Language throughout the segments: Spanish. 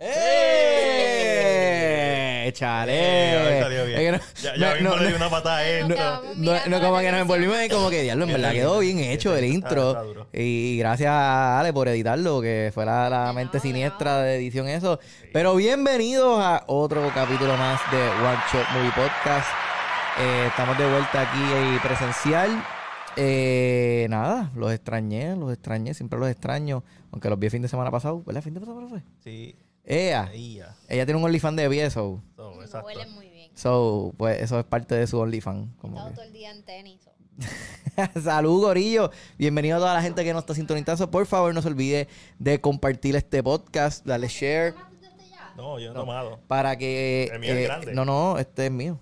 ¡Eh! ¡Chale! Eh, salió bien. Ya, ya mismo le di una patada a quedamos No, no, como que nos envolvimos ahí como que diablo, en verdad quedó bien hecho el intro. está duro. Y gracias a Ale por editarlo, que fue la, mente siniestra de edición eso. Pero bienvenidos a otro capítulo más de One Shot Movie Podcast. Eh, estamos de vuelta aquí eh, presencial. Eh, nada, los extrañé, los extrañé, siempre los extraño. Aunque los vi el fin de semana pasado, ¿verdad? ¿Fin de semana fue? Sí. Ella, ella tiene un OnlyFans de pie, so, So, Me exacto. huele muy bien. so, pues eso es parte de su OnlyFans. He estado que. todo el día en tenis. so. Salud, Gorillo. Bienvenido a toda la gente que nos está sintonizando. Por favor, no se olvide de compartir este podcast, darle share No, yo he tomado. para que. El mío es eh, grande. no, no, este es mío.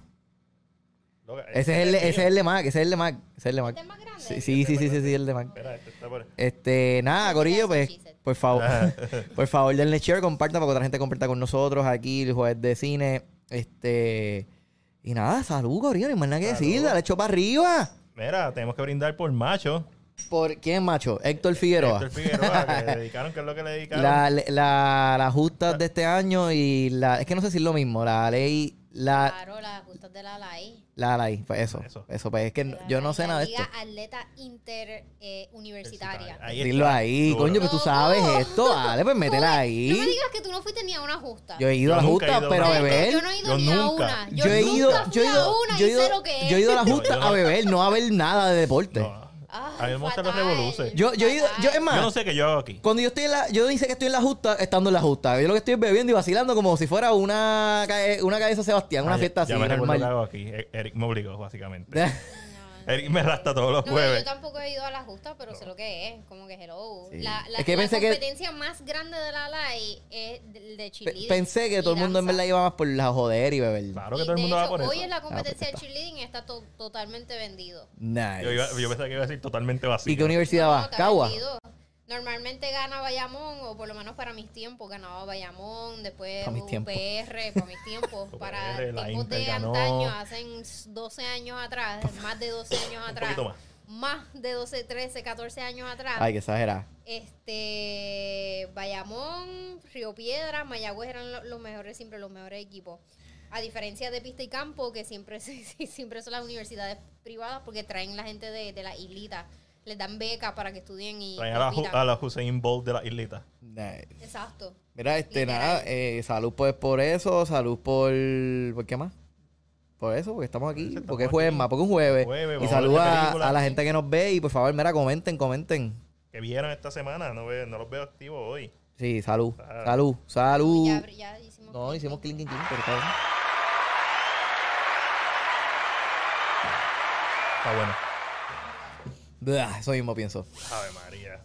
Ese es el, ese es el de Mac, ese es el de Mac. Ese es el de Mac. ¿Este es más grande? Sí, sí, sí, sí, sí, sí, el de Mac. Espera, este está por Este, nada, Gorillo, pues, She said. por favor, por favor, denle share, compartan para que otra gente comparta con nosotros aquí, el jueves de cine. Este, y nada, salud, Gorillo, no hay más nada que Salud. decir, dale hecho para arriba. Mira, tenemos que brindar por macho. ¿Por quién, macho? Héctor Figueroa. Héctor Figueroa, que le dedicaron, ¿qué es lo que le dedicaron? La, la, las justas de este año y la. Es que no sé si es lo mismo. La ley. La. Claro, las justas de la LAI. La ley. Pues eso. Eso. Eso. pues es que no- yo no sé nada de esto. Liga Atleta Inter eh, Universitaria. Ahí Dilo ahí, Duro. coño, pero tú sabes esto. Dale, pues métela No me ahí. digas que tú no fuiste ni a una justa. Yo he ido a la justa, a pero a beber. Yo no he ido Yo ni a nunca. una. Yo he ido, yo he ido, a una yo he y sé ido, lo que es. yo he ido a la justa a beber, no a ver nada de deporte. No. Ay, A mí me gustan los revoluces. Yo, yo he ido, yo es más, Yo no sé qué yo hago aquí. cuando yo estoy en la, yo dice que estoy en la justa, estando en la justa. Yo lo que estoy es bebiendo y vacilando como si fuera una una San Sebastián, una Ah, ya- fiesta así, Ya me normal. hago aquí. E- Eric me obligó, básicamente. No, Eric me rasta todos los No, jueves. yo tampoco he ido a la justa, pero sé lo que es. Como que hello. Sí. La, la, Es que la pensé que- competencia más grande de la LAI es de, de cheerleading Pensé que y todo el mundo en verdad iba más por la joder y beber. Claro Y que todo el mundo va hecho, por eso. Hoy es la Ah, pues competencia de cheerleading y está to- totalmente vendido. Nice. Yo, iba- yo pensaba que iba a decir totalmente vacío. ¿Y qué universidad No, va? está ¿Cagua? vendido. Normalmente gana Bayamón, o por lo menos para mis tiempos, ganaba Bayamón, después Pa' mis UPR, tiempos. para mis tiempos, para tiempos de antaño, hacen 12 años atrás, más de 12 años atrás. más. Más de 12, 13, 14 años atrás. Ay, que exagerada. Este, Bayamón, Río Piedra, Mayagüez eran lo- los mejores, siempre los mejores equipos. A diferencia de Pista y Campo, que siempre, siempre son las universidades privadas porque traen la gente de, de la islita. Les dan becas para que estudien y Traen a a la Hussein Bolt de la islita. Nice. Exacto. Mira, este, Literal. nada, eh, salud pues por eso, salud por... ¿Por qué más? Por eso, porque estamos aquí, Estamos porque es aquí. jueves más, porque es un jueves. Jueves, y vamos a la gente que nos ve y por favor, mira, comenten, comenten. Que vieron esta semana. No, ve- no los veo activos hoy. Sí, salud, Ah. salud, salud. Ya, ya hicimos. No, hicimos clink, clink, clink, pero está bien. Está bueno. Blah, Eso mismo pienso. Ave María.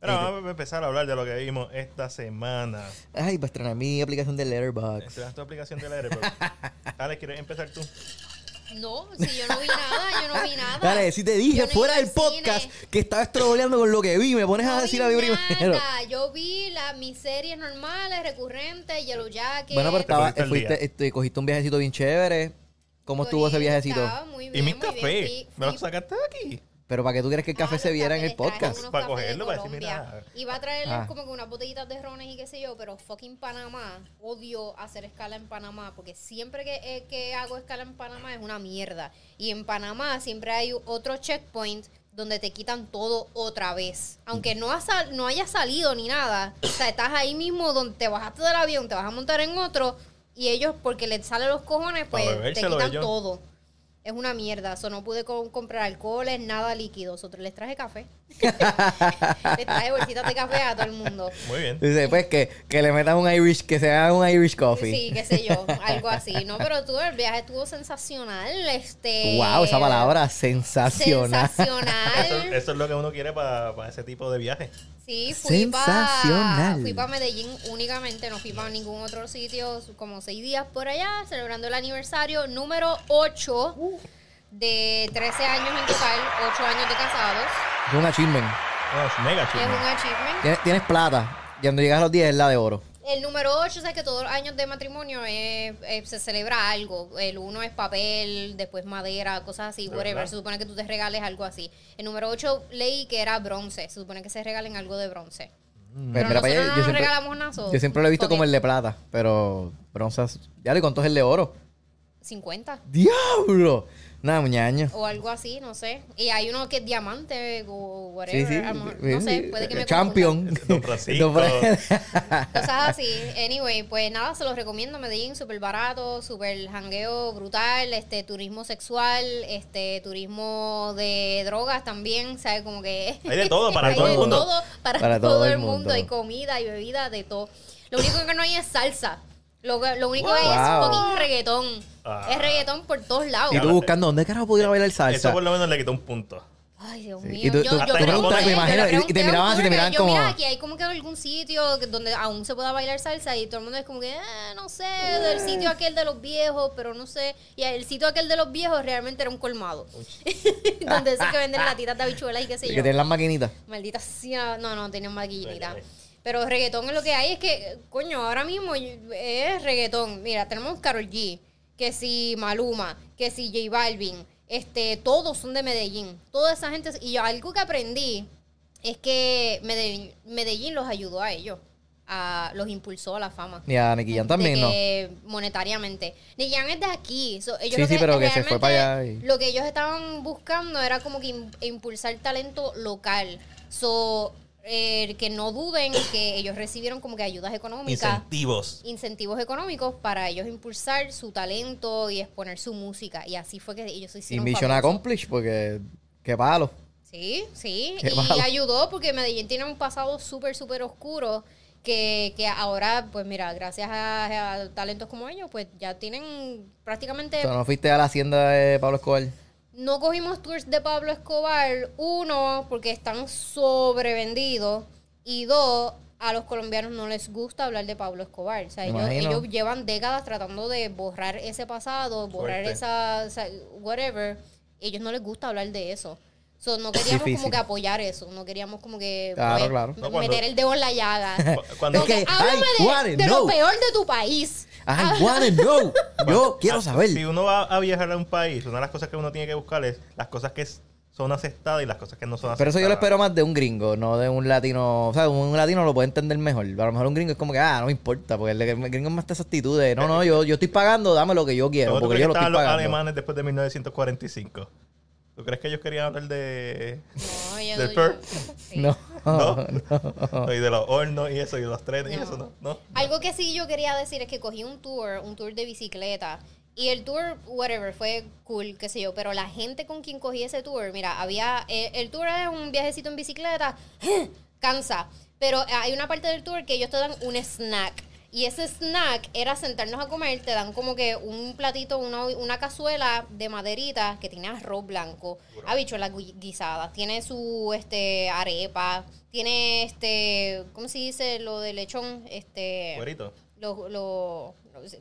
Pero vamos a empezar a hablar de lo que vimos esta semana. Ay, para estrenar mi aplicación de Letterboxd. Estrenas tu aplicación de Letterboxd. Alex, ¿quieres empezar tú? No, si yo no vi nada, yo no vi nada. Dale, si te dije no fuera del podcast cine. que estaba estroboleando con lo que vi, me pones a decir a mí primero. Yo vi la, mis series normales, recurrentes, Yellow Jacket. Bueno, pero estaba, fuiste, día. este, cogiste un viajecito bien chévere. ¿Cómo estuvo ese viajecito? estaba muy Y mis muy bien. cafés. Fui- ¿Me fui- sacaste de aquí? Pero para que tú quieres que el café Ah, se viera en el podcast. Para cogerlo, para decir, mira. Iba a traerles Ah. como que unas botellitas de rones y qué sé yo, pero fucking Panamá. Odio hacer escala en Panamá porque siempre que, eh, que hago escala en Panamá es una mierda. Y en Panamá siempre hay otro checkpoint donde te quitan todo otra vez. Aunque no, ha sal- no haya salido ni nada. O sea, estás ahí mismo donde te bajaste del avión, te vas a montar en otro y ellos, porque les salen los cojones, pues te quitan ellos. todo. Es una mierda. So, no pude co- comprar alcoholes, nada líquido. So, les traje café. les traje bolsitas de café a todo el mundo. Muy bien. Dice, pues que, que le metas un Irish, que se haga un Irish coffee. Sí, qué sé yo, algo así. No, pero tú, el viaje estuvo sensacional. Este, Wow, esa palabra sensacional. Sensacional. Eso, eso es lo que uno quiere para ese tipo de viaje. Sí, fui para Sensacional. fui pa Medellín únicamente, no fui para ningún otro sitio, como seis días por allá, celebrando el aniversario número 8 de 13 años en total, 8 años de casados. Es un achievement. Es mega Es chido. un achievement. Tienes, tienes plata. Y cuando llegas a los 10 es la de oro. El número 8, sabes que todos los años de matrimonio es- eh, se celebra algo. El uno es papel, después madera, cosas así, ¿De whatever. verdad? Se supone que tú te regales algo así. El número 8 leí que era bronce. Se supone que se regalen algo de bronce. Pues Pero nosotros no yo nos siempre, regalamos nazo. yo siempre lo he visto como el de plata, pero bronce. Ya le contó el de oro. 50 ¡Diablo! Nada, muñaño. o algo así, no sé. Y hay uno que es diamante o whatever. Sí, sí. no sé, puede que me Champion. Don Francisco. Cosas así. Anyway, pues nada, se los recomiendo. Medellín, súper barato, súper jangueo brutal, este turismo sexual, este turismo de drogas también, ¿sabes? Como que... Hay de todo para todo el de mundo. todo para, Para todo, todo el el mundo. mundo. Hay comida, y bebida, de todo. Lo único que no hay es salsa. Lo, que- lo único que Wow. es fucking reggaetón. Ah. Es reggaetón por todos lados. y tú buscando, ¿dónde carajo pudiera bailar salsa? Eso por lo menos le quitó un punto. Ay, Dios Sí. mío. Y tú- yo, tú- yo preguntas, me yo imagino, le y- te miraban así, te miraban yo, como- Mira, aquí hay como que algún sitio que- donde aún se pueda bailar salsa y todo el mundo es como que, eh, no sé, del sitio aquel de los viejos, pero no sé. Y el sitio aquel de los viejos realmente era un colmado. donde esos que venden latitas de habichuelas y qué sé que yo. tienen las maquinitas. Maldita sea. No, no, tenían maquinita. Pero reggaetón es lo que hay. Es que, coño, ahora mismo es reggaetón. Mira, tenemos Karol G, que si Maluma, que si J Balvin. Este, todos son de Medellín. Toda esa gente. Y yo, algo que aprendí es que Medellín, Medellín los ayudó a ellos. A, los impulsó a la fama. Y a Nicky también, ¿no? monetariamente. Nicky es de aquí. So, ellos Sí, sí, pero que se fue para allá y- Lo que ellos estaban buscando era como que im- impulsar talento local. So, eh, que no duden que ellos recibieron como que ayudas económicas, Incentivos. incentivos económicos para ellos impulsar su talento y exponer su música. Y así fue que ellos se Y hicieron Mission famosos. Accomplished, porque qué palo. Sí, sí. Qué y ayudó porque Medellín tiene un pasado súper, súper oscuro. Que, que ahora, pues mira, gracias a, a talentos como ellos, pues ya tienen prácticamente O sea, no fuiste a la hacienda de Pablo Escobar. No cogimos tours de Pablo Escobar, uno, porque están sobrevendidos, y dos, a los colombianos no les gusta hablar de Pablo Escobar. O sea, ellos, ellos llevan décadas tratando de borrar ese pasado, borrar esa, o sea, whatever. Ellos no les gusta hablar de eso. So, no queríamos Difícil. como que apoyar eso, no queríamos como que Claro, pues, claro. No, cuando- meter el dedo en la llaga. Cu- Cuando, Es que- háblame de, de know. lo peor de tu país. I wanna know. Yo quiero Ah, saber. Si uno va a viajar a un país, una de las cosas que uno tiene que buscar es las cosas que son aceptadas y las cosas que no son aceptadas. Pero eso yo lo espero más de un gringo, no de un latino. O sea, un latino lo puede entender mejor. A lo mejor un gringo es como que, ah, no me importa, porque el gringo es más de esa actitud de, no, no, yo, yo estoy pagando, dame lo que yo quiero, ¿Cómo tú porque yo lo los pagando. alemanes después de 1945? ¿Tú crees que ellos querían hablar de... No, yo- ¿Del yo- Pearl? sí. No, ¿No? no. y de los hornos y eso, y de los trenes y No. eso, ¿no? ¿No? Algo que sí yo quería decir es que cogí un tour, un tour de bicicleta. Y el tour, whatever, fue cool, qué sé yo. Pero la gente con quien cogí ese tour, mira, había. eh, el tour es un viajecito en bicicleta, cansa. Pero hay una parte del tour que ellos te dan un snack. Y ese snack era sentarnos a comer, te dan como que un platito, una, una cazuela de maderita que tiene arroz blanco, habichuelas gui- guisadas, tiene su este arepa, tiene este, ¿cómo se dice? Lo de lechón, este Cuerito. los lo,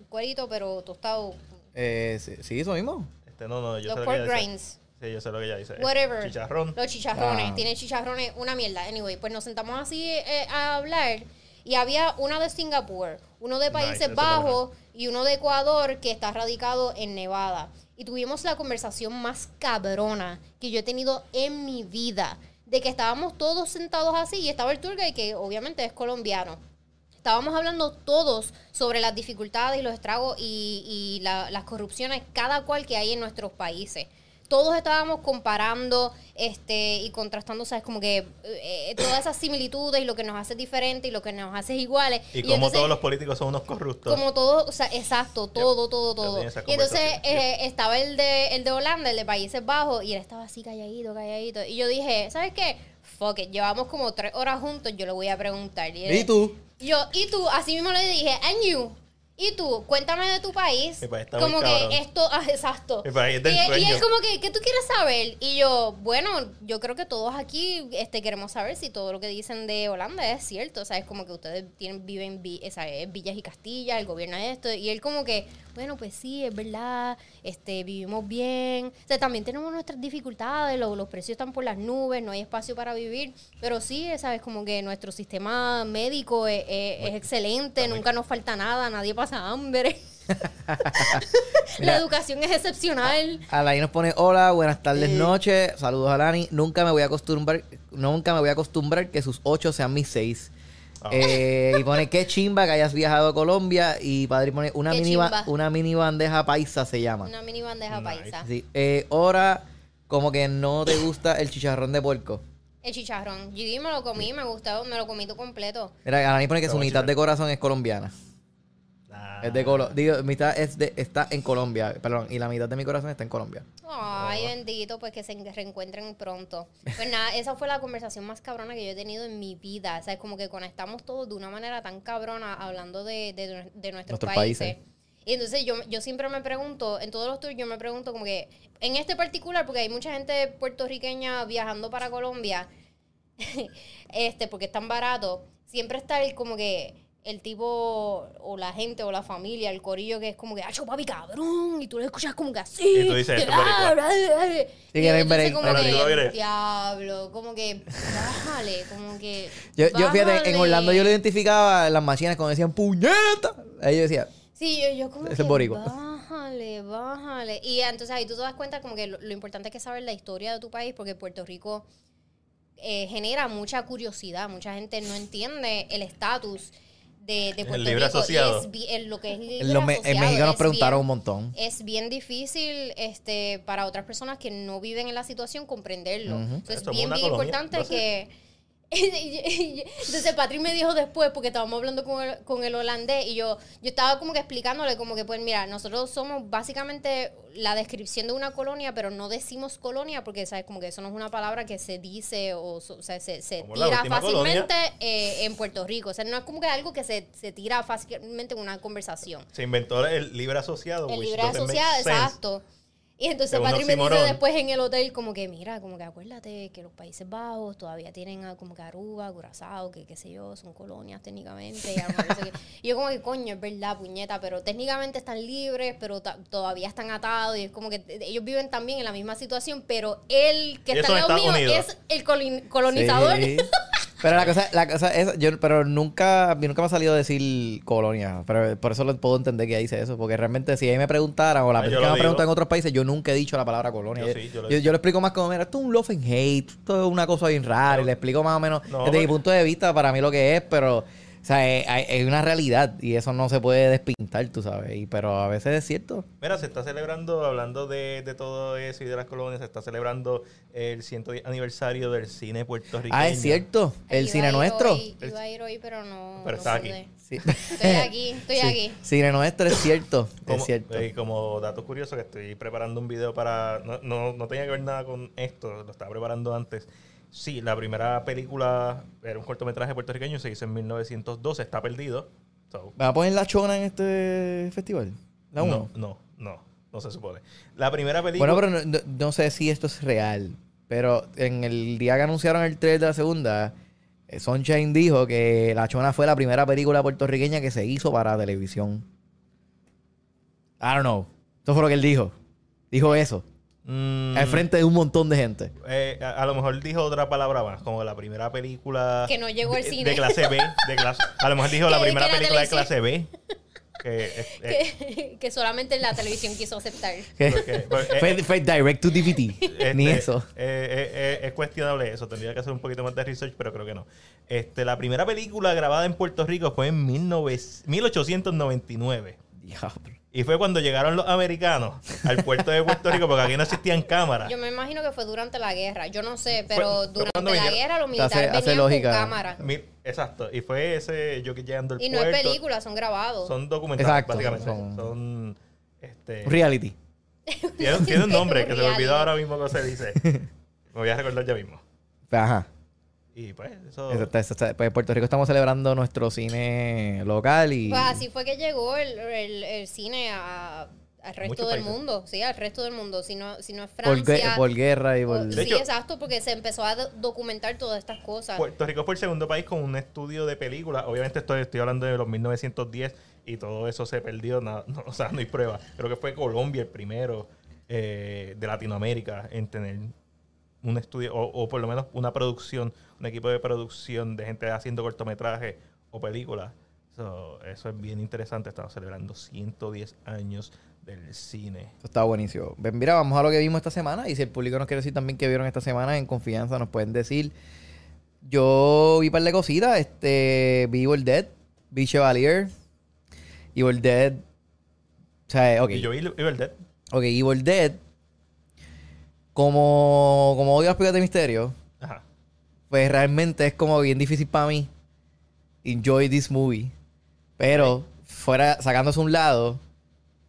cuerito pero tostado Eh, sí, sí, eso mismo. Este, no, no, yo los sé lo que pork ella dice. grains Sí, yo sé lo que ella dice. whatever Chicharrón. los chicharrones Ah. tiene chicharrones una mierda anyway pues nos sentamos así eh, a hablar y había una de Singapur uno de Países Bajos y uno de Ecuador que está radicado en Nevada. Y tuvimos la conversación más cabrona que yo he tenido en mi vida de que estábamos todos sentados así y estaba el tour guide que obviamente es colombiano. Estábamos hablando todos sobre las dificultades y los estragos y, y la- las corrupciones, cada cual que hay en nuestros países. Todos estábamos comparando este y contrastando, ¿sabes? Como que eh, todas esas similitudes y lo que nos hace diferente y lo que nos hace iguales. Y como entonces, todos los políticos son unos corruptos. como todo, o sea, exacto, todo, todo, todo. Y entonces eh, estaba el de, el de Holanda, el de Países Bajos, y él estaba así calladito, calladito. Y yo dije, ¿sabes qué? Fuck it, llevamos como tres horas juntos, yo le voy a preguntar. Y, él- ¿Y tú? Yo, y tú, así mismo le dije, and you. Y tú, cuéntame de tu país. Mi país está muy como cabrón. que esto, ah, exacto. Mi país es del y, él- y sueño. él como que, ¿qué tú quieres saber? Y yo, bueno, yo creo que todos aquí este, queremos saber si todo lo que dicen de Holanda es cierto. O sea, es como que ustedes tienen, viven sea, en villas y castillas, el gobierno es esto. Y él como que, bueno, pues sí, es verdad, este, vivimos bien. O sea, también tenemos nuestras dificultades, lo- los precios están por las nubes, no hay espacio para vivir. Pero sí, sabes, como que nuestro sistema médico es, es- es excelente, nunca nos falta nada, nadie pasa hambre. La educación es excepcional. Alain nos pone hola, buenas tardes, noches. Saludos a Lani. Nunca me voy a acostumbrar, nunca me voy a acostumbrar que sus ocho sean mis seis. Ah. Eh, y pone qué chimba que hayas viajado a Colombia. Y Padre pone una mini, ba- una mini bandeja paisa se llama. Una mini bandeja Nice. paisa. Sí. Eh, ahora, como que no te gusta el chicharrón de puerco. El chicharrón. Yo me lo comí, me gustó, me lo comí todo completo. Mira, Alani pone que su mitad de corazón es colombiana. Ah. Es de Colo digo, mitad es de, está en Colombia, perdón, y la mitad de mi corazón está en Colombia. Ay, bendito, pues que se reencuentren pronto. Pues nada, esa fue la conversación más cabrona que yo he tenido en mi vida. O sea, es como que conectamos todos de una manera tan cabrona hablando de, de, de nuestros, Nuestros países. países. Y entonces yo, yo siempre me pregunto, en todos los tours yo me pregunto como que, en este particular, porque hay mucha gente puertorriqueña viajando para Colombia, este, porque es tan barato, siempre está el como que el tipo o la gente o la familia, el corillo que es como que, ¡acho papi cabrón! Y tú lo escuchas como que así. Y tú dices. Sí, que eres entonces beren- como que, diablo, como que, bájale, como que. Yo, yo fíjate, en. Orlando yo lo identificaba en las máquinas cuando decían puñeta. Ahí yo decía, Sí, yo, yo como que es boricua. bájale, bájale. Y entonces ahí tú te das cuenta como que lo, lo importante es que saber la historia de tu país porque Puerto Rico eh, genera mucha curiosidad. Mucha gente no entiende el estatus de, de Puerto libre Rico. asociado. Es el- lo que es libre los me- en asociado México nos es preguntaron bien- un montón. es bien difícil este para otras personas que no viven en la situación comprenderlo. Ujú. Entonces es Somos bien, una bien colonia, importante no sé. que... Entonces Patrick me dijo después, porque estábamos hablando con el, con el holandés, y yo, yo estaba como que explicándole como que, pues mira, nosotros somos básicamente la descripción de una colonia, pero no decimos colonia porque, ¿sabes? Como que eso no es una palabra que se dice o, o sea, se, se tira fácilmente eh, en Puerto Rico. O sea, no es como que algo que se, se tira fácilmente en una conversación. Se inventó el libre asociado. El libre asociado, sense. Y entonces Patrick me dice después en el hotel como que, mira, como que acuérdate que los Países Bajos todavía tienen a- como que Aruba, Curazao, que qué sé yo, son colonias técnicamente. Y, a lo mejor no sé qué. Y yo como que, coño, es verdad, puñeta, pero técnicamente están libres, pero ta- todavía están atados. Y es como que ellos viven también en la misma situación, pero él que está en Estados Unidos. es el colonizador. Sí. Pero la cosa, la cosa es, yo, pero nunca, nunca me ha salido a decir colonia. Pero por eso lo puedo entender que dice eso. Porque realmente si ahí me preguntaran o la Ah, yo persona lo me digo. pregunta en otros países, yo nunca he dicho la palabra colonia. Yo sí, yo lo yo, digo. lo explico más como, mira, esto es un love and hate, esto es una cosa bien rara. y le explico más o menos No, desde mi punto de vista para mí lo que es, pero... O sea, es, es una realidad y eso no se puede despintar, tú sabes. Y, pero a veces es cierto. Mira, se está celebrando, hablando de, de todo eso y de las colonias, se está celebrando el 110 aniversario del cine puertorriqueño. Ah, es cierto. El Iba cine nuestro. hoy, iba a ir hoy, pero no. Pero no está pude. aquí. Sí. Estoy aquí, estoy Sí. aquí. Cine nuestro es cierto. Como, es cierto. eh, como dato curioso que estoy preparando un video para... No, no, no tenía que ver nada con esto, lo estaba preparando antes. Sí, la primera película era un cortometraje puertorriqueño, se hizo en 1912, está perdido. So, ¿Va a poner la chona en este festival? La uno. no, no, no, no se supone. La primera película... Bueno, pero no, no- no sé si esto es real. Pero en el día que anunciaron el trailer de la segunda, eh, Sunshine dijo que La Chona fue la primera película puertorriqueña que se hizo para televisión. I don't know. Eso fue lo que él dijo. Dijo eso. Mm, Al frente de un montón de gente. eh, a, a lo mejor dijo otra palabra más, como la primera película... Que no llegó al de, cine. De clase B. De clase, a lo mejor dijo la primera que la película de clase B. Que, es- es- que, que solamente la televisión quiso aceptar. porque- porque- fue, fue direct to DVD. Este, Ni eso. eh, eh, eh, es cuestionable eso. Tendría que hacer un poquito más de research, pero creo que no. Este, la primera película grabada en Puerto Rico fue en 19 1899. Diablo. Y fue cuando llegaron los americanos al puerto de Puerto Rico, porque aquí no existían cámaras. Yo me imagino que fue durante la guerra. Yo no sé, pero fue durante la vinieron- guerra los militares hace venían lógica. con cámara. Mi- exacto. Y fue ese yo que llegando al Y no puerto. es película, son grabados. Son documentales, Exacto, básicamente. son- Son. este, Reality. tiene, tiene un nombre que se me olvidó ahora mismo cómo se dice. Me voy a recordar ya mismo. Ajá. Y pues, eso. Eso está- eso está- pues en Puerto Rico estamos celebrando nuestro cine local y... Pues así fue que llegó el, el- el cine a- al resto del mundo. Sí, al resto del mundo. Si no, si no es por, Francia. por guerra y por... De sí, hecho- exacto, porque se empezó a do- documentar todas estas cosas. Puerto Rico fue el segundo país con un estudio de películas. Obviamente estoy, estoy hablando de los 1910 y todo eso se perdió. na- no, o sea, no hay prueba. Creo que fue Colombia el primero eh, de Latinoamérica en tener un estudio o, o por lo menos una producción, un equipo de producción de gente haciendo cortometrajes o películas. So, eso es bien interesante. Estamos celebrando 110 años del cine. Eso está buenísimo. Mira, vamos a lo que vimos esta semana. Y si el público nos quiere decir también que vieron esta semana, en confianza nos pueden decir. Yo vi un par de cositas. Este, vi Evil Dead, vi Chevalier, Evil Dead. O sea, ok. Y yo vi Evil Dead. Ok, Evil Dead. Como, como odio las películas de misterio, Ajá. pues realmente es como bien difícil para mí enjoy this movie. Pero, fuera, sacándose a un lado,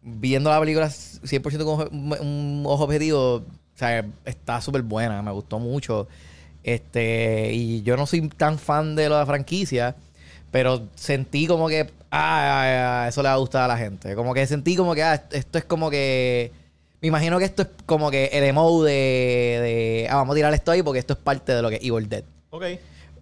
viendo la película 100% con un, ojo objetivo, o sea, está súper buena, me gustó mucho. Este, y yo no soy tan fan de la franquicia, pero sentí como que, ah, ah, eso le va a gustar a la gente. Como que sentí como que, ah, esto es como que. Me imagino que esto es como que el emo de, de. Ah, vamos a tirar esto ahí porque esto es parte de lo que es Evil Dead. Ok.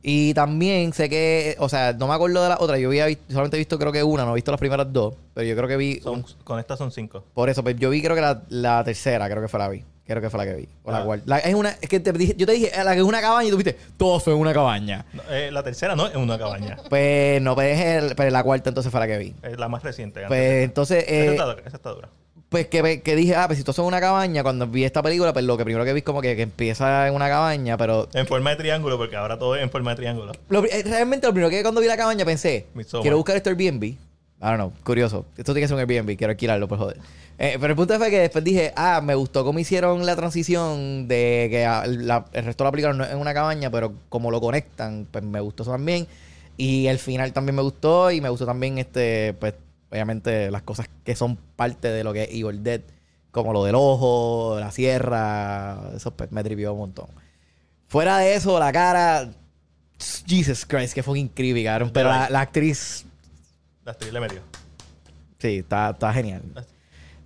Y también sé que, o sea, no me acuerdo de la otra. Yo había solamente he visto creo que una, no he visto las primeras dos. Pero yo creo que vi. Son- un- con estas son cinco. por eso, pues yo vi creo que la, la tercera, creo que fue la vi. Creo que fue la que vi. O la Ah. cuarta. La- es una, es que te dije, yo te dije, la que es una cabaña y tú viste, todo fue una cabaña. No, eh, la tercera no es una cabaña. Pues no, pues, es el- pues la cuarta entonces fue la que vi. Es la más reciente. Pues entonces, esa, eh, está, esa está dura. Pues que, que dije, ah, pues si todo es una cabaña, cuando vi esta película, pues lo que primero que vi es como que, que empieza en una cabaña, pero En forma de triángulo, porque ahora todo es en forma de triángulo. Lo eh, realmente lo primero que cuando vi la cabaña pensé, quiero buscar este Airbnb. I don't know, curioso. Esto tiene que ser un Airbnb, quiero alquilarlo, por joder. Eh, pero el punto fue que después dije, ah, me gustó cómo hicieron la transición de que ah, la- el resto de la película no es en una cabaña, pero como lo conectan, pues me gustó eso también. Y el final también me gustó y me gustó también, este, pues, obviamente las cosas que son parte de lo que es Evil Dead, como lo del ojo, la sierra, eso pues, me trivió un montón. Fuera de eso, la cara, Jesus Christ, que fue increíble, cabrón. Pero la, la actriz, La actriz le metió. sí, está, está genial.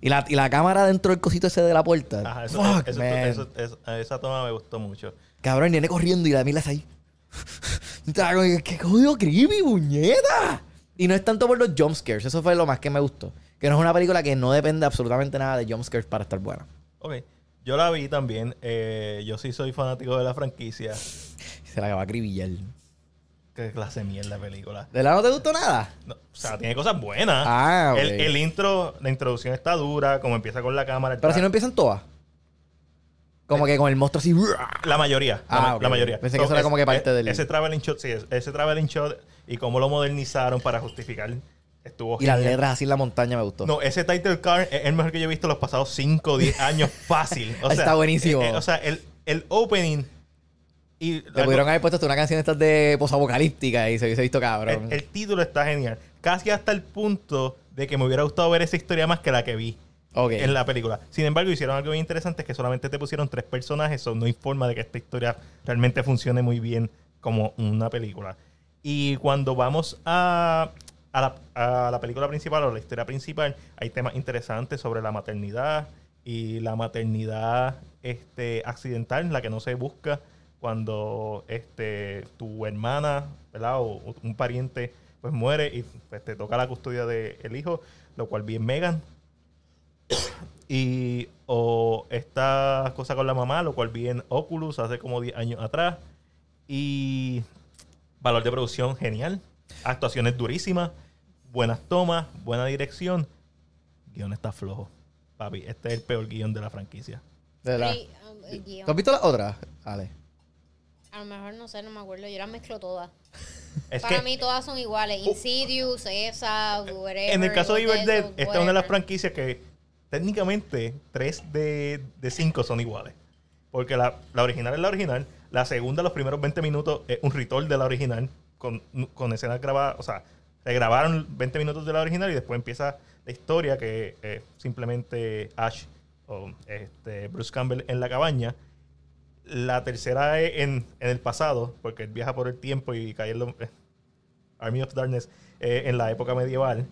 Y la, y la cámara dentro del cosito ese de la puerta. Ajá, eso, fuck, eso- man. eso- eso- esa toma me gustó mucho. Cabrón, el nene corriendo y la Mila ahí. Estaba como, ¿Qué jodido creepy, puñeta? Y no es tanto por los jumpscares, eso fue lo más que me gustó. Que no es una película que no depende absolutamente nada de jumpscares para estar buena. Ok. Yo la vi también. eh, yo sí soy fanático de la franquicia. Se la va a acribillar. Qué clase de mierda película. ¿De la no te gustó nada? No, o sea, tiene cosas buenas. Ah, ok. el, el intro, la introducción está dura, como empieza con la cámara. Pero si no empiezan todas. Como que con el monstruo así. La mayoría. Ah, la mayoría. Pensé que eso era como que parte e- del- Ese traveling shot, sí, es- ese traveling shot y cómo lo modernizaron para justificar. Estuvo Y las letras así en la montaña me gustó. No, ese title card es el mejor que yo he visto los pasados 5 o 10 años fácil. O sea, Está buenísimo. eh, eh, o sea, el, el opening y Le pudieron haber puesto hasta una canción estas de posapocalíptica y se hubiese visto cabrón. el, el título está genial. Casi hasta el punto de que me hubiera gustado ver esa historia más que la que vi ok. en la película. Sin embargo, hicieron algo bien interesante, es que solamente te pusieron tres personajes, eso no hay forma de que esta historia realmente funcione muy bien como una película. Y cuando vamos a, a, la, a la película principal o la historia principal, hay temas interesantes sobre la maternidad y la maternidad este, accidental, la que no se busca cuando este, tu hermana ¿verdad? o o un pariente pues muere y pues, te toca la custodia del hijo, lo cual bien Megan, y o esta cosa con la mamá, lo cual vi en Oculus hace como 10 años atrás. Y valor de producción genial. Actuaciones durísimas. Buenas tomas, buena dirección. Guión está flojo. Papi, este es el peor guion de la franquicia. De. Sí, um, el guion. ¿Tú has visto las otras? Ale. A lo mejor no sé, no me acuerdo. Yo las mezclo todas. Es Para que mí todas son iguales. Insidious, esa, whatever. en el caso de Evil Dead, esta es una de las franquicias que técnicamente 3 de 5 son iguales. Porque la, la original es la original. La segunda, los primeros 20 minutos, es un ritual de la original. Con, con escenas grabadas. O sea, se grabaron 20 minutos de la original y después empieza la historia que es simplemente Ash o este, Bruce Campbell en la cabaña. La tercera es en, en el pasado, porque él viaja por el tiempo y cae en lo- Army of Darkness eh, en la época medieval.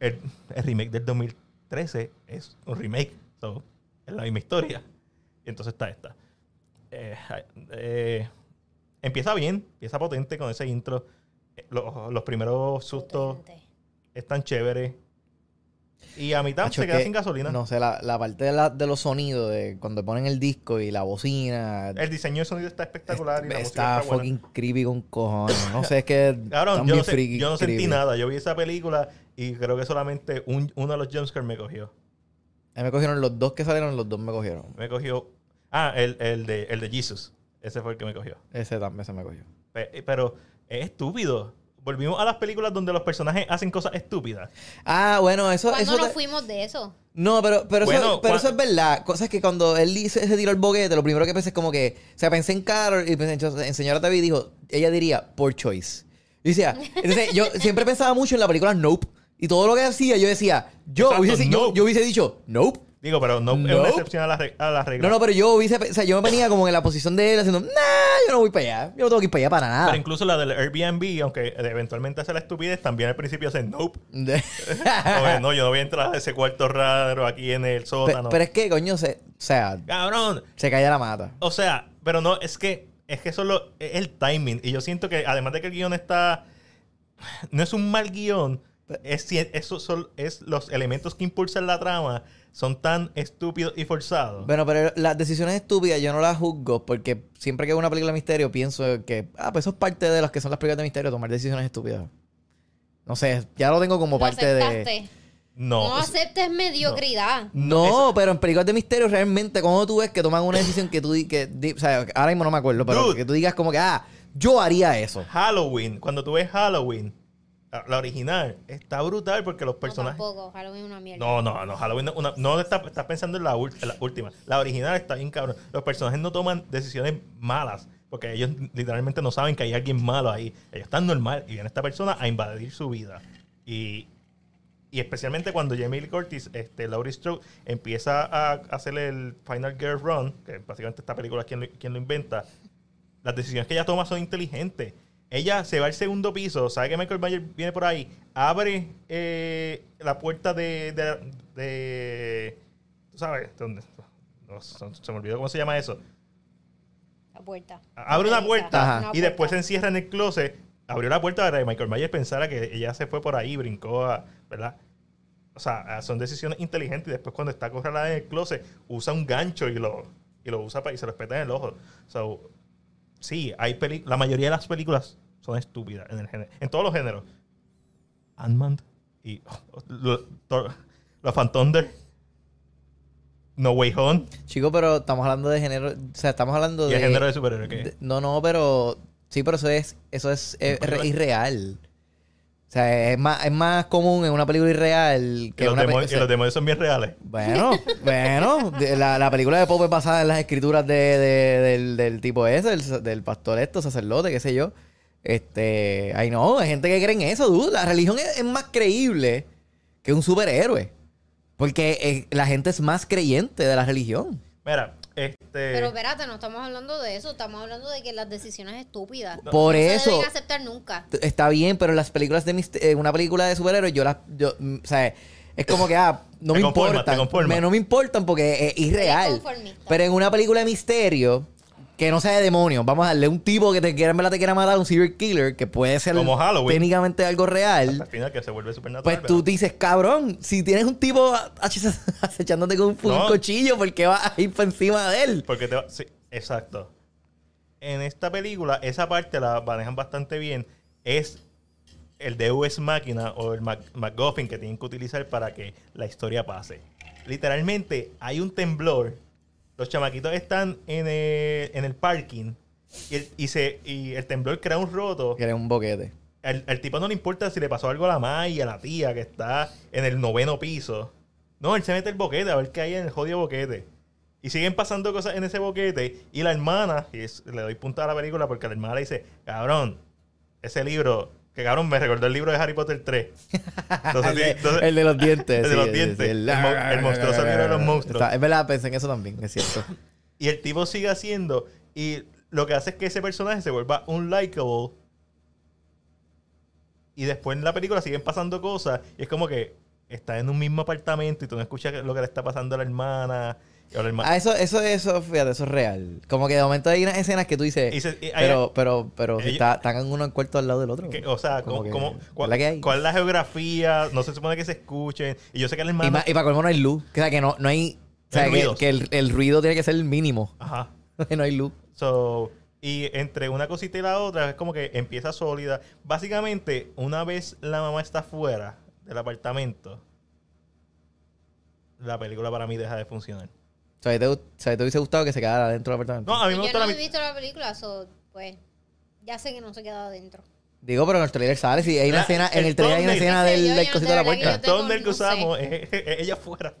El, el remake del 2013 es un remake, so, es la misma historia. Y entonces está esta. Eh, eh, empieza bien, empieza potente con ese intro. Eh, Los, los primeros sustos Potente. están chéveres. Y a mitad Macho, se es queda que, sin gasolina. No sé, la, la parte de, la- de los sonidos, de cuando ponen el disco y la bocina. El diseño de sonido está espectacular y la está está buena. fucking creepy con cojones. No sé, es que. Cabrón, yo, no, sé- yo no sentí creepy. nada. Yo vi esa película y creo que solamente un- uno de los jumpscares me cogió. A mí me cogieron los dos que salieron, los dos me cogieron. Me cogió. Ah, el, el de, el de Jesus. Ese fue el que me cogió. Ese también se me cogió. Pe- Pero es estúpido. Volvimos a las películas donde los personajes hacen cosas estúpidas. Ah, bueno, eso... ¿Cuándo eso nos te- fuimos de eso? No, pero, pero, Bueno, eso, pero eso es verdad. Cosas que cuando él dice- se tiró el boquete, lo primero que pensé es como que... O sea, pensé en Carol y pensé en, en señora David y dijo... Ella diría, por choice. Y decía... Entonces, yo siempre pensaba mucho en la película Nope. Y todo lo que hacía, yo decía... Yo, Exacto, hubiese, yo, Nope. yo hubiese dicho, Nope. Digo, pero no es Nope. una excepción a la, a la regla. No, no, pero yo hubiese... O sea, yo me venía como en la posición de él haciendo... Nah, yo no voy para allá. Yo no tengo que ir para allá para nada. Pero incluso la del Airbnb, aunque eventualmente hace la estupidez, también al principio hace nope. No, yo no voy a entrar a ese cuarto raro aquí en el sótano. pero es que, coño, se, o sea, Cabrón. se cae la mata. O sea, pero no, es que es que solo es el timing. Y yo siento que además de que el guion está. No es un mal guion. Es, eso son, es los elementos que impulsan la trama son tan estúpidos y forzados. Bueno, pero las decisiones estúpidas yo no las juzgo porque siempre que veo una película de misterio pienso que, ah, pues eso es parte de los que son las películas de misterio, tomar decisiones estúpidas. No sé, ya lo tengo como Lo parte de... no, No es- aceptes mediocridad. No, pero en películas de misterio realmente, cuando tú ves que toman una decisión que tú di- que di- o sea, ahora mismo no me acuerdo, pero Dude. que tú digas como que, ah, yo haría eso. Halloween, cuando tú ves Halloween, la, original, está brutal porque los No, personajes. tampoco. Halloween es una mierda. No, no, no, Halloween no, una- no estás, estás pensando en la, ul- en la última. La original está bien cabrón. Los personajes no toman decisiones malas porque ellos literalmente no saben que hay alguien malo ahí. Ellos están normal y viene esta persona a invadir su vida. Y, y especialmente cuando Jamie Lee Curtis, este, Laurie Strode, empieza a hacer el Final Girl Run, que básicamente esta película es quien lo, quien lo inventa, las decisiones que ella toma son inteligentes. Ella se va al segundo piso, sabe que Michael Myers viene por ahí, abre eh, la puerta de, de, de- ¿Tú sabes? ¿Dónde? No, se me olvidó cómo se llama eso. La puerta. Abre una puerta Ajá. y después se encierra en el closet. Abrió la puerta para que Michael Myers pensara que ella se fue por ahí, brincó, a, ¿verdad? O sea, son decisiones inteligentes y después cuando está acorralada en el closet usa un gancho y lo, y lo usa para, y se lo espeta en el ojo. So, sí, hay peli la mayoría de las películas son estúpidas en el género, en todos los géneros. Ant-Man y los Fan Thunder, No Way Home Chico, pero estamos hablando de género, o sea, estamos hablando y de... el género de superhéroe de- no, no, pero... Sí, pero eso es, eso es, re- irreal. O sea, es más, es más común en una película irreal que que los, una o sea, que los demonios son bien reales. Bueno, bueno, la, la película de Pop es basada en las escrituras de, de- del, del tipo ese, del, del pastor esto, sacerdote, qué sé yo. Este, ay no, hay gente que cree en eso, dude. La religión es, es más creíble que un superhéroe. Porque eh, la gente es más creyente de la religión. Mira, este. Pero espérate, no estamos hablando de eso. Estamos hablando de que las decisiones estúpidas. Por no eso- se deben aceptar nunca. Está bien, pero en las películas de en una película de superhéroes, yo las, yo, mm, o sea, es como que ah, no Te me importan, me- no me importan porque es irreal. Pero en una película de misterio que no sea de demonios, vamos a darle un tipo que te quiera en verdad te quiera matar, un serial killer que puede ser Como Halloween. técnicamente algo real. hasta el final que se vuelve supernatural. Pues tú dices, cabrón, si tienes un tipo acechándote con un, No. cuchillo, ¿por qué vas a ir por encima de él? Porque te va- sí, exacto. En esta película, esa parte la manejan bastante bien. Es el Deus Máquina o el Mac- MacGuffin que tienen que utilizar para que la historia pase. Literalmente, hay un temblor. Los chamaquitos están en el, en el parking y el, y se, y el temblor crea un roto. Que eres un boquete. Al, al tipo no le importa si le pasó algo a la May, a la tía que está en el noveno piso. No, él se mete el boquete a ver qué hay en el jodido boquete. Y siguen pasando cosas en ese boquete. Y la hermana, y es- le doy punta a la película porque la hermana le dice, cabrón, ese libro, que cabrón, me recordó el libro de Harry Potter 3. Entonces, el, de, entonces- el de los dientes. el de los sí, dientes. el monstruoso libro de los monstruos. Está- es verdad, pensé en eso también, es cierto. Y el tipo sigue haciendo. Y lo que hace es que ese personaje se vuelva un likable. Y después en la película siguen pasando cosas. Y es como que está en un mismo apartamento y tú no escuchas lo que le está pasando a la hermana. Ah, eso, eso, eso, fíjate, eso es real. Como que de momento hay unas escenas que tú dices, Y se- y hay- pero, pero, pero si está, están en uno en cuarto al lado del otro. que- o sea, Como como, que- como- ¿verdad cuál, que hay? cuál es la geografía? No se supone que se escuchen. Y yo sé que Y, hermana. ma- y para colmo no hay luz. O sea, que no, no hay... O sea, que el, el ruido tiene que ser el mínimo. Ajá. no hay luz. So, y entre una cosita y la otra es como que empieza sólida. Básicamente, una vez la mamá está fuera del apartamento, la película para mí deja de funcionar. O sea, ¿te, o sea, ¿te hubiese gustado que se quedara dentro del apartamento? No, a mí me yo gusta no la he visto la película, so, pues Ya sé que no se queda adentro. Digo, pero en el trailer sale. Si hay una La- escena, en el el trailer hay una thumbnail. escena del, yo- del yo cosito de la que puerta. yo el que no sé. usamos es, es ella afuera.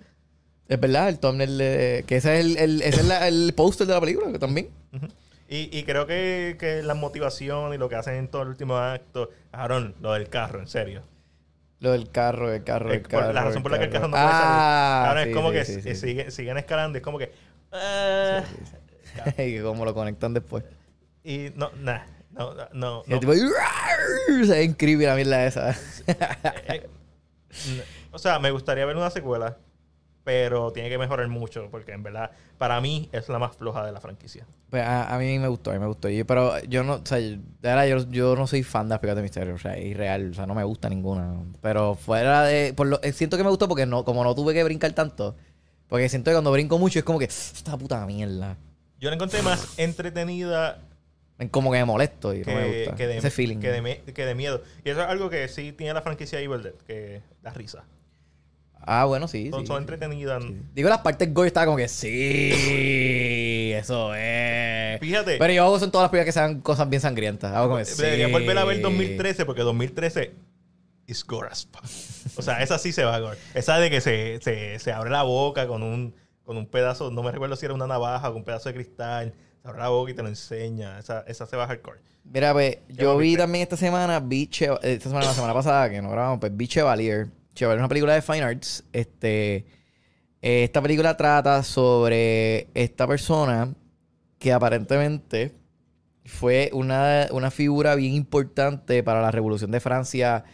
Es verdad, el thumbnail de- Que ese es el, el, ese es la- el póster de la película que también. Ujú. Y, y creo que, que la motivación y lo que hacen en todo el último acto, Aaron, lo del carro, en serio. Lo del carro, el carro, el por- carro. la razón por la que el carro no puede Ah, salir. Ahora sí, es como sí, que sí, eh. Siguen, siguen escalando, es como que. y cómo lo conectan después. y no, nah, no, no, no. tipo, se creepy la mierda esa. Eh, n- o sea, me gustaría ver una secuela, pero tiene que mejorar mucho, porque en verdad, para mí es la más floja de la franquicia. Pues a, a mí me gustó, a mí me gustó. Pero yo no, o sea, yo- de verdad, yo, yo no soy fan de las películas de misterio, o sea, es irreal, o sea, no me gusta ninguna. Pero fuera de, por lo, eh, siento que me gustó porque no, como no tuve que brincar tanto, porque siento que cuando brinco mucho es como que, esta puta mierda. Yo la encontré más entretenida Como que me molesto y no me que, gusta. que de, Ese feeling. que, de, que de miedo. Y eso es algo que sí tiene la franquicia Evil Dead, que da risa. Ah, bueno, sí. son, sí, son sí. entretenidas. Digo, las partes gore estaba como que sí, eso es. Fíjate, Pero yo hago eso en todas las películas que sean cosas bien sangrientas. Hago como que sí. debería volver a ver 2013, porque 2013 is gore as fuck. O sea, esa sí se va a gore. Esa de que se, se, se abre la boca con un, con un pedazo, no me recuerdo si era una navaja o con un pedazo de cristal. Se abre la boca y te lo enseña. Esa, esa se va a hardcore. Mira, pues, yo vi también esta semana, vi Che- esta semana, la semana pasada, que no grabamos, pues vi Chevalier. Chevalier es una película de Fine Arts. Este, eh, esta película trata sobre esta persona que aparentemente fue una, una figura bien importante para la Revolución de Francia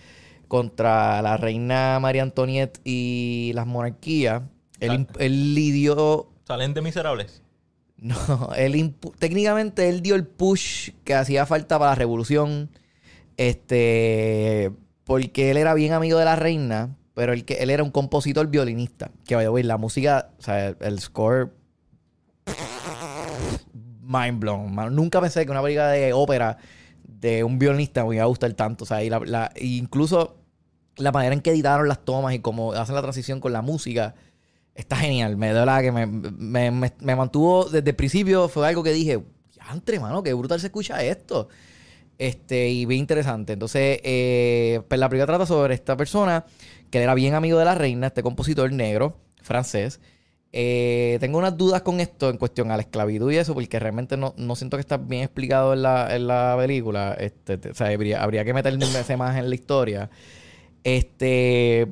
contra la reina María Antoniette y las monarquías. Él, él lidió ¿Salen de miserables? no, él técnicamente él dio el push que hacía falta para la revolución. Este, porque él era bien amigo de la reina, pero él, él era un compositor violinista. Que vaya, güey, la música, o sea, el, score. Mind blown. man. Nunca pensé que una película de ópera de un violinista me iba a gustar tanto. O sea, y la- la- incluso la manera en que editaron las tomas y cómo hacen la transición con la música. Está genial, me da la que me, me, me- mantuvo desde el principio. Fue algo que dije, entre mano, qué brutal se escucha esto. Este, y bien interesante. Entonces, eh, pues la película trata sobre esta persona que era bien amigo de la reina, este compositor negro, francés. Eh, tengo unas dudas con esto en cuestión a la esclavitud y eso, porque realmente no, no siento que está bien explicado en la, en la película. Este, te- o sea, habría, habría que meterse más en la historia. Este,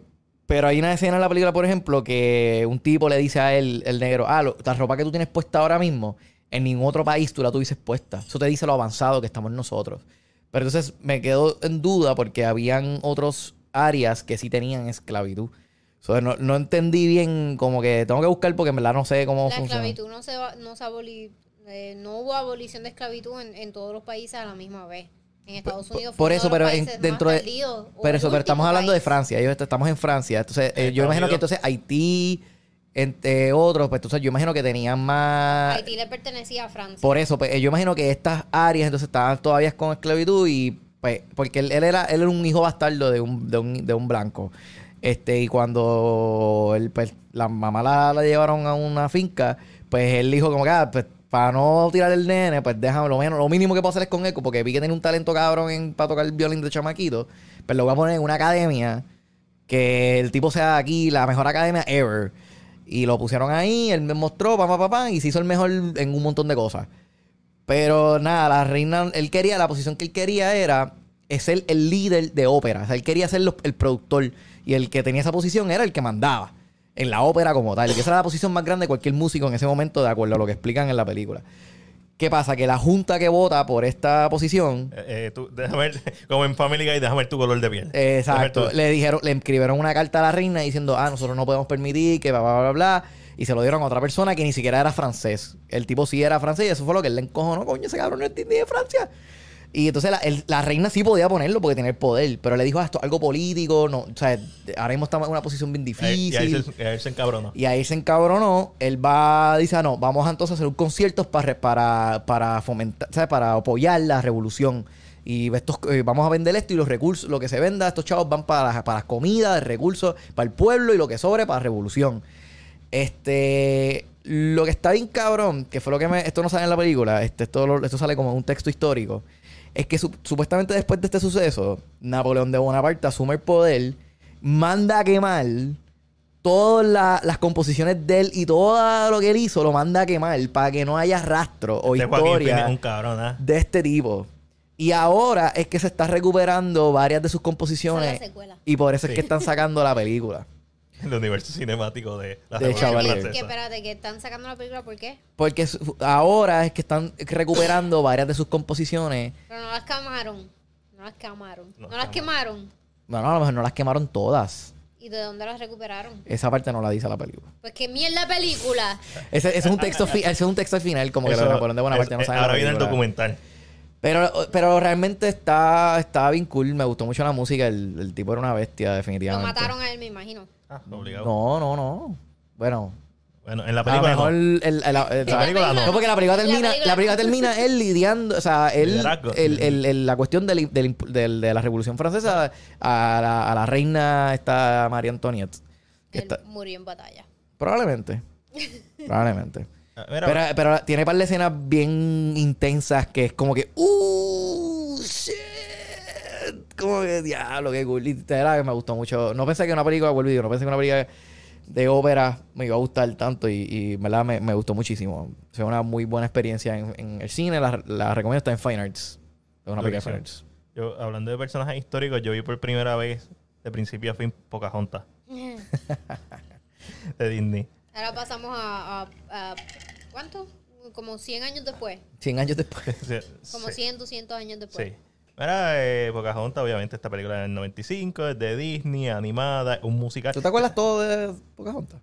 pero hay una escena en la película, por ejemplo, que un tipo le dice a él, el negro, ah, la ropa que tú tienes puesta ahora mismo, en ningún otro país tú la tuvieses puesta. Eso te dice lo avanzado que estamos nosotros. Pero entonces me quedo en duda porque habían otros áreas que sí tenían esclavitud. So, no, no entendí bien, como que tengo que buscar porque en verdad no sé cómo La funciona. esclavitud no se, va- no se aboli- eh, no hubo abolición de esclavitud en, en todos los países a la misma vez. En Estados Unidos por fue eso, pero en- dentro de- perdidos, Pero eso, pero estamos hablando de. Francia. Ellos estamos en Francia. Entonces, eh, yo imagino que entonces Haití, entre otros, pues entonces yo imagino que tenían más. Haití le pertenecía a Francia. Por eso, pues, eh, yo imagino que estas áreas entonces estaban todavía con esclavitud y pues, porque él, él era, él era un hijo bastardo de un, de un, de un blanco. Este, y cuando él, pues, la mamá la, la llevaron a una finca, pues él dijo como que, ah, pues, para no tirar el nene, pues déjame lo menos, lo mínimo que puedo hacer es con eco, porque vi que tenía un talento cabrón en, para tocar el violín de chamaquito, pues lo voy a poner en una academia que el tipo sea aquí la mejor academia ever. Y lo pusieron ahí, él me mostró, papá, papá, y se hizo el mejor en un montón de cosas. Pero nada, la reina, él quería, la posición que él quería era ser el líder de ópera. O sea, él quería ser el productor. Y el que tenía esa posición era el que mandaba en la ópera como tal. Esa era la posición más grande de cualquier músico en ese momento, de acuerdo a lo que explican en la película. ¿Qué pasa? Que la junta que vota por esta posición Eh, eh, tú, déjame ver, como en Family Guy, déjame ver tu color de piel. Déjame Exacto. Le dijeron, le escribieron una carta a la reina diciendo, ah, nosotros no podemos permitir que bla, bla, bla, bla. Y se lo dieron a otra persona que ni siquiera era francés. El tipo sí era francés y eso fue lo que él le encojonó. Coño, ese cabrón no entiende de Francia. Y entonces la, el- la reina sí podía ponerlo porque tenía el poder. Pero le dijo, ah, esto es algo político. No, o sea, ahora mismo estamos en una posición bien difícil. y ahí se, ahí se encabronó. Y ahí se encabronó. Él va, dice, ah, no, vamos a entonces a hacer un concierto para, para, para fomentar, ¿sabes? Para apoyar la revolución. Y estos, eh, vamos a vender esto y los recursos, lo que se venda, estos chavos van para, las- para las comidas, recursos, para el pueblo y lo que sobre para la revolución. Este, lo que está bien cabrón, que fue lo que me, esto no sale en la película, este, esto, esto sale como un texto histórico, es que su- supuestamente después de este suceso, Napoleón de Bonaparte asume el poder, manda a quemar todas la- las composiciones de él y todo lo que él hizo, lo manda a quemar para que no haya rastro o Este historia Phoenix es un cabrón, ¿ah? de este tipo. Y ahora es que se está recuperando varias de sus composiciones. Es. Y por eso es que están sacando la película. El universo cinemático de la De Chevalier. Que, espérate, que están sacando la película, ¿por qué? Porque su- ahora es que están recuperando varias de sus composiciones. Pero no las quemaron. No las quemaron. No No, las quemaron. Bueno, a lo mejor no las quemaron todas. ¿Y de dónde las recuperaron? Esa parte no la dice la película. Pues qué mierda película. Ese, ese es un texto fi- ese es un texto final, como que lo Napoleón de Bonaparte es- no sabe Ahora viene el película. documental. Pero, pero realmente está, está bien cool. Me gustó mucho la música. El, el tipo era una bestia, Lo definitivamente. mataron a él, me imagino. Ah, obligado. No, no, no. Bueno, Bueno, en la a lo película mejor no. el, el- el- la película no. No, porque la película La termina, la película termina él lidiando, o sea, él, Liderazgo. el, el- el- la cuestión del, del de la Revolución Francesa a la, a la reina esta María Antoniette. que Él está- murió en batalla. probablemente. probablemente. Ah, mira, Pero, pero tiene un par de escenas bien intensas que es como que, ¡Uh! ¡Shit! Como que, diablo, qué cool. Que me gustó mucho. No pensé que una película, vuelvo y digo, no pensé que una película de ópera me iba a gustar tanto y, y verdad me, me gustó muchísimo. Fue una muy buena experiencia en, en el cine. La, la recomiendo, está en Fine Arts. Es una película de Fine Arts. yo, hablando de personajes históricos, yo vi por primera vez, de principio a fin, Pocahontas, de Disney. Ahora pasamos a, a- a- ¿Cuánto? Como 100 años después. 100 años después. Como sí. 100, 200 años después. Sí. Mira, eh, Pocahontas, obviamente, esta película del 95, es de Disney, animada, un musical. ¿Tú te acuerdas todo de Pocahontas?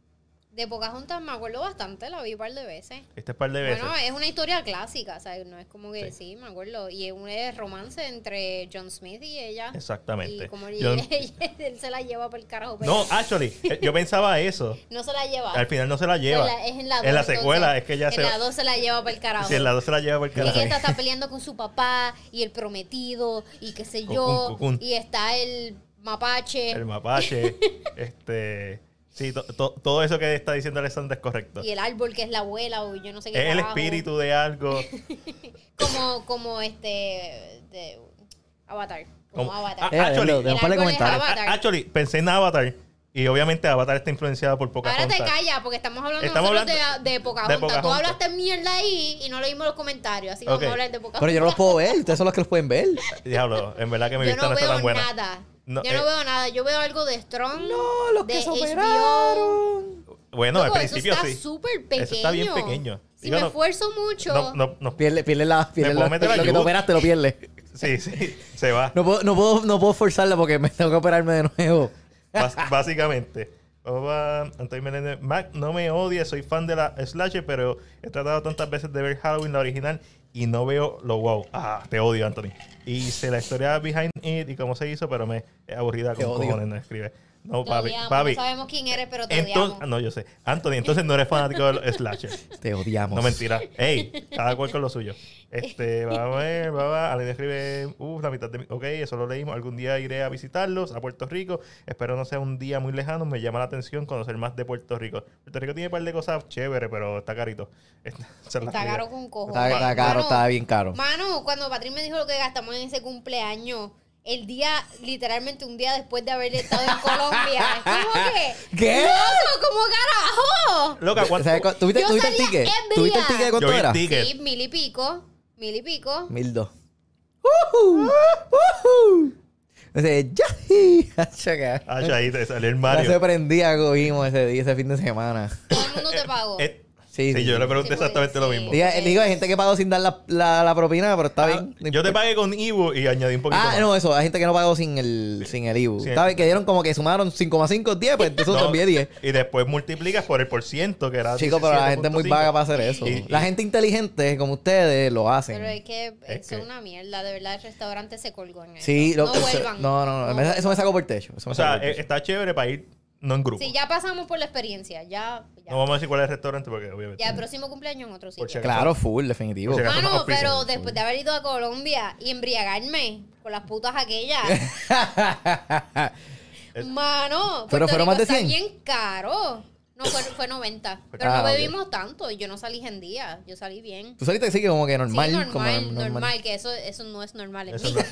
De Pocahontas me acuerdo bastante, la vi un par de veces. Este es par de veces. Bueno, es una historia clásica, ¿sabes? No es como que sí, me acuerdo. Y es un romance entre John Smith y ella. Exactamente. Y como Yo- él se la lleva por el carajo. pero no, actually, eh, yo pensaba eso. no se la lleva. Al final no se la lleva. En la- es en la En secuela entonces. es que ella en se... la 2 se la lleva por el carajo. Si en la 2 se la lleva por el Y carajo. que esta está peleando con su papá y el prometido y qué sé yo. Y está el mapache El mapache. este... Sí, to- to- todo eso que está diciendo Alessandra es correcto. y el árbol que es la abuela o yo no sé qué. Es el espíritu de algo. Como, como este. De Avatar. Como Como- Avatar. Ah, Eh, actually, ponerle el árbol es comentarios. Avatar. A- Actually, pensé en Avatar. Y obviamente Avatar está influenciada por Ahora Pocahontas. te callas porque estamos hablando Estamos nosotros hablando de, de, Pocahontas. de Pocahontas. Tú hablaste mierda ahí y no leímos los comentarios. Así que Ok. vamos a hablar de Pocahontas. Pero yo no los puedo ver. Ustedes son los que los pueden ver. Diablo, en verdad que mi Yo vista no no, está veo tan buena. nada. No, yo eh, no veo nada. Yo veo algo de Strong. No, los de que se HBO. operaron. Bueno, al Loco, eso principio está sí. súper pequeño. Eso está bien pequeño. Si Digo, me no- esfuerzo mucho. No, no, no. Pierde, pierde la, pierde la- meter lo que te operaste lo pierdes. Sí, sí, se va. No puedo, no puedo, no puedo forzarla porque me tengo que operarme de nuevo. Bas- básicamente. Antonio Meléndez. Mac, no me odie, soy fan de la Slasher, pero he tratado tantas veces de ver Halloween, la original, y no veo lo wow. Ah, te odio, Anthony. Y sé la historia behind it y cómo se hizo, pero me es aburrida con cojones, no escribe. No, Te papi. odiamos, papi. No sabemos quién eres, pero te Entonces, odiamos. no, yo sé. Anthony, entonces no eres fanático de los Slasher. Te odiamos. No, mentira. Ey, cada cual con lo suyo. Este, vamos a ver, va, va. Alguien escribe, uff, la mitad de mi... Ok, eso lo leímos. Algún día iré a visitarlos a Puerto Rico. Espero no sea un día muy lejano. Me llama la atención conocer más de Puerto Rico. Puerto Rico tiene un par de cosas chéveres, pero está carito. Está caro con cojones. Está, está caro, Mano, está bien caro. Mano, cuando Patrick me dijo lo que gastamos en ese cumpleaños, el día, literalmente un día después de haber estado en Colombia, es como que. ¿Qué? ¡Loco! ¿Cómo carajo? Loca, ¿cuánto? ¿Sabes cu- ¿Tuviste, Yo tuviste el salía ticket? ¿Tuviste el ticket de Yo cuánto el era? ticket. Sí, mil y pico. Mil y pico. Mil dos. ¡Woohoo! ¡Woohoo! Dice, ¡yahi! Ah, ya ahí te salió el Ya se prendía, cogimos ese día, ese fin de semana. Todo el mundo te pagó. Eh, Sí, sí, sí, yo le pregunté exactamente lo mismo. Diga, digo, hay gente que pagó sin dar la, la, la propina, pero está Ah, bien. no yo te pagué con Ivo y añadí un poquito Ah, más. no, eso. Hay gente que no pagó sin el, sin el IBU. Sí. Está bien, que dieron como que sumaron 5,5, 10, pues entonces No, te envié 10. Y después multiplicas por el por ciento, que era Chicos, pero la gente es muy 17.5. vaga para hacer eso. Y- La gente inteligente, como ustedes, lo hacen. Pero es que Es eso es que- una mierda. De verdad, el restaurante se colgó en eso. Sí, lo- no eso- vuelvan. no, no, no, No Eso me sacó por techo. Eso me O sea, eh, techo. está chévere para ir, no en grupo. Sí, ya pasamos por la experiencia. Ya. ya. No vamos a decir cuál es el restaurante porque obviamente. Ya el próximo cumpleaños en otro sitio. si Claro, full, definitivo. Si. Mano, pero después de haber ido a Colombia y embriagarme con las putas aquellas. Mano, Pero fueron más de está 100. bien caro. No, fue, fue 90. Fue- Pero Ah, no bebimos tanto. Yo no salí en día. Yo salí bien. Tú saliste así que como que normal. sí, normal, como normal, que eso, eso no es normal en Eso mí. no.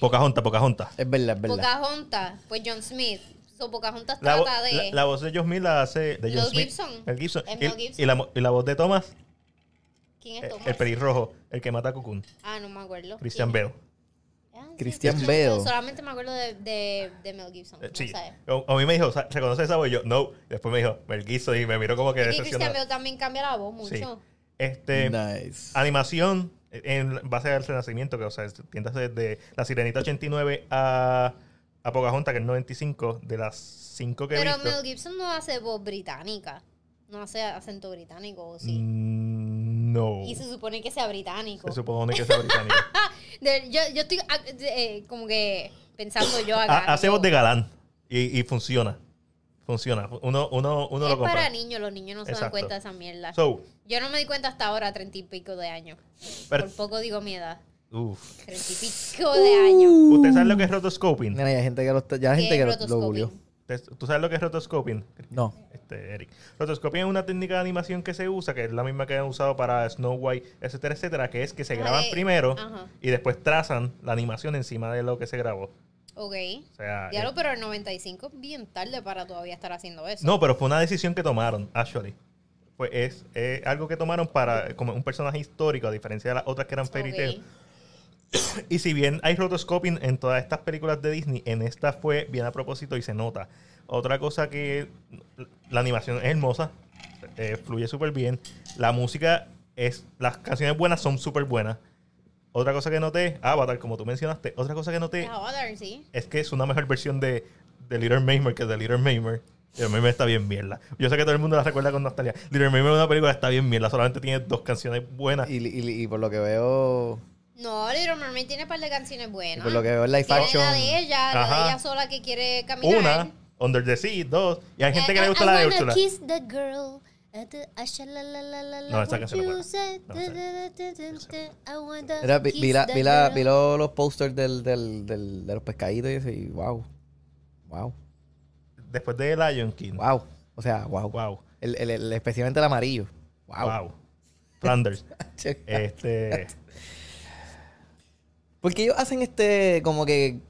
Pocahontas, Pocahontas. Es verdad, es verdad. Pocahontas, pues John Smith. So, Pocahontas La, trata de... la- la voz de John Smith la hace de John Mel Smith. Gibson. Mel Gibson. Mel Gibson. y la, mo- y la voz de Thomas, ¿Quién eh, es Thomas? el pelirrojo, el que mata a Cocoon. Ah, no me acuerdo. Christian ¿Quién? Bale. Ah, Bale. Bale. Solamente me acuerdo de, de, de Mel Gibson. Eh, Sí. sé. A, mí me dijo, "Sa- ¿reconoce esa voz? Y yo, no. Después me dijo, Mel Gibson. Y me miró como que Y Christian decepcionado. Bale también cambia la voz Sí. mucho. Este, Nice. animación en base al renacimiento, que o sea, entiéndase desde la Sirenita 89 a, a Pocahontas, que es 95, de las 5 que he Pero visto. Mel Gibson no hace voz británica. No hace acento británico, ¿o sí? Mm, no. Y se supone que sea británico. Se supone que sea británico. De- yo, yo estoy ah, de- eh, como que pensando yo acá. Ha- Hace voz de galán y, y funciona. Funciona. Uno, uno, uno es lo compra. para niños, los niños no se dan Exacto. cuenta de esa mierda. So, yo no me di cuenta hasta ahora, treinta y pico de años. Por poco digo mi edad. uf. Treinta y pico de años. ¿Usted sabe lo que es rotoscoping? Mira, hay gente que lo, ya hay gente ¿Qué que lo, lo ¿Tú sabes lo que es rotoscoping? No. Este, Eric. Rotoscoping es una técnica de animación que se usa, que es la misma que han usado para Snow White, etcétera, etcétera, que es que se graban primero ajá. y después trazan la animación encima de lo que se grabó. Ok. O sea, Diablo, eh, pero el 95 es bien tarde para todavía estar haciendo eso. no, pero fue una decisión que tomaron, actually. Pues es, es algo que tomaron para como un personaje histórico, a diferencia de las otras que eran fairy Ok. tale. Y si bien hay rotoscoping en todas estas películas de Disney, en esta fue bien a propósito y se nota. Otra cosa que la animación es hermosa, eh, fluye súper bien. La música es, las canciones buenas son súper buenas. Otra cosa que noté, Avatar, como tú mencionaste, otra cosa que noté Avatar, sí. es que es una mejor versión de, de Little Mermaid que de Little Mermaid. Little Mermaid está bien mierda. Yo sé que todo el mundo la recuerda con nostalgia. Little Mermaid es una película que está bien mierda. Solamente tiene dos canciones buenas. Y, y- y por lo que veo. No, Little Mermaid tiene un par de canciones y buenas. por lo que veo en Tiene action. la de ella, la de ella sola que quiere caminar. Una, Under the Sea, dos. Y hay gente que Eh, le I- gusta I la de Úrsula. kiss the girl. ashalalalala, No, esa canción no Mira, vi, la- vi la- vi lo- los posters del, del, del- de los pescaditos y y wow. Wow. Después de Lion King. Wow. O sea, wow. Wow. El, el- el- especialmente el amarillo. Wow. Wow. Flanders. Este. Porque ellos hacen este, como que,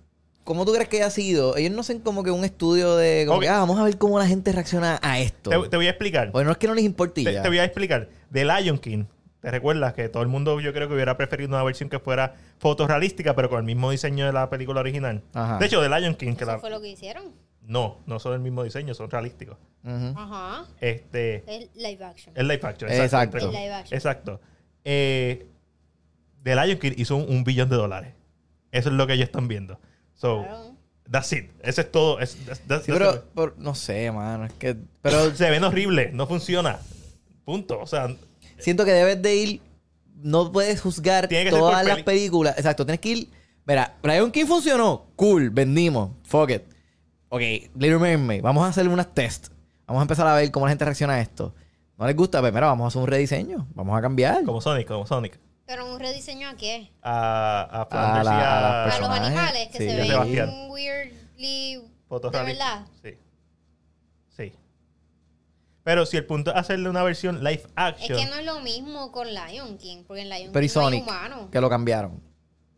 ¿cómo tú crees que haya sido? Ellos no hacen como que un estudio de, como que, ah, vamos a ver cómo la gente reacciona a esto. Te, te voy a explicar. Bueno, no es que no les importe y Te, ya. te voy a explicar. De Lion King. ¿Te recuerdas que todo el mundo yo creo que hubiera preferido una versión que fuera fotorrealística, pero con el mismo diseño de la película original? Ajá. De hecho, de Lion King, que Eso la... fue lo que hicieron. No, no son el mismo diseño, son realísticos. Ajá. Este... Es live action. Es live action. Exacto. live action. Exacto. Eh, The Lion King hizo un, un billón de dólares. Eso es lo que ellos están viendo. So, Claro. that's it. Eso es todo. Es- that's- that's- Sí, that's pero, pero no sé, mano. Es que, pero se ven horrible. No funciona. Punto. O sea, siento que debes de ir. No puedes juzgar todas las peli- películas. Exacto, tienes que ir. Mira, Lion King funcionó. Cool, vendimos. Fuck it. Ok, Little Mermaid. Vamos a hacer unas test. Vamos a empezar a ver cómo la gente reacciona a esto. ¿No les gusta? Pues mira, vamos a hacer un rediseño. Vamos a cambiar. como Sonic, como Sonic. Pero un rediseño a qué? A, a Flanders la- y a las a, A los animales que sí. se ven Sebastián. weirdly. fotos ¿De verdad? Sí. Sí. Pero si el punto es hacerle una versión live Es action. que no es lo mismo con Lion King, porque en Lion Pero King no hay Sonic, humanos. que lo cambiaron.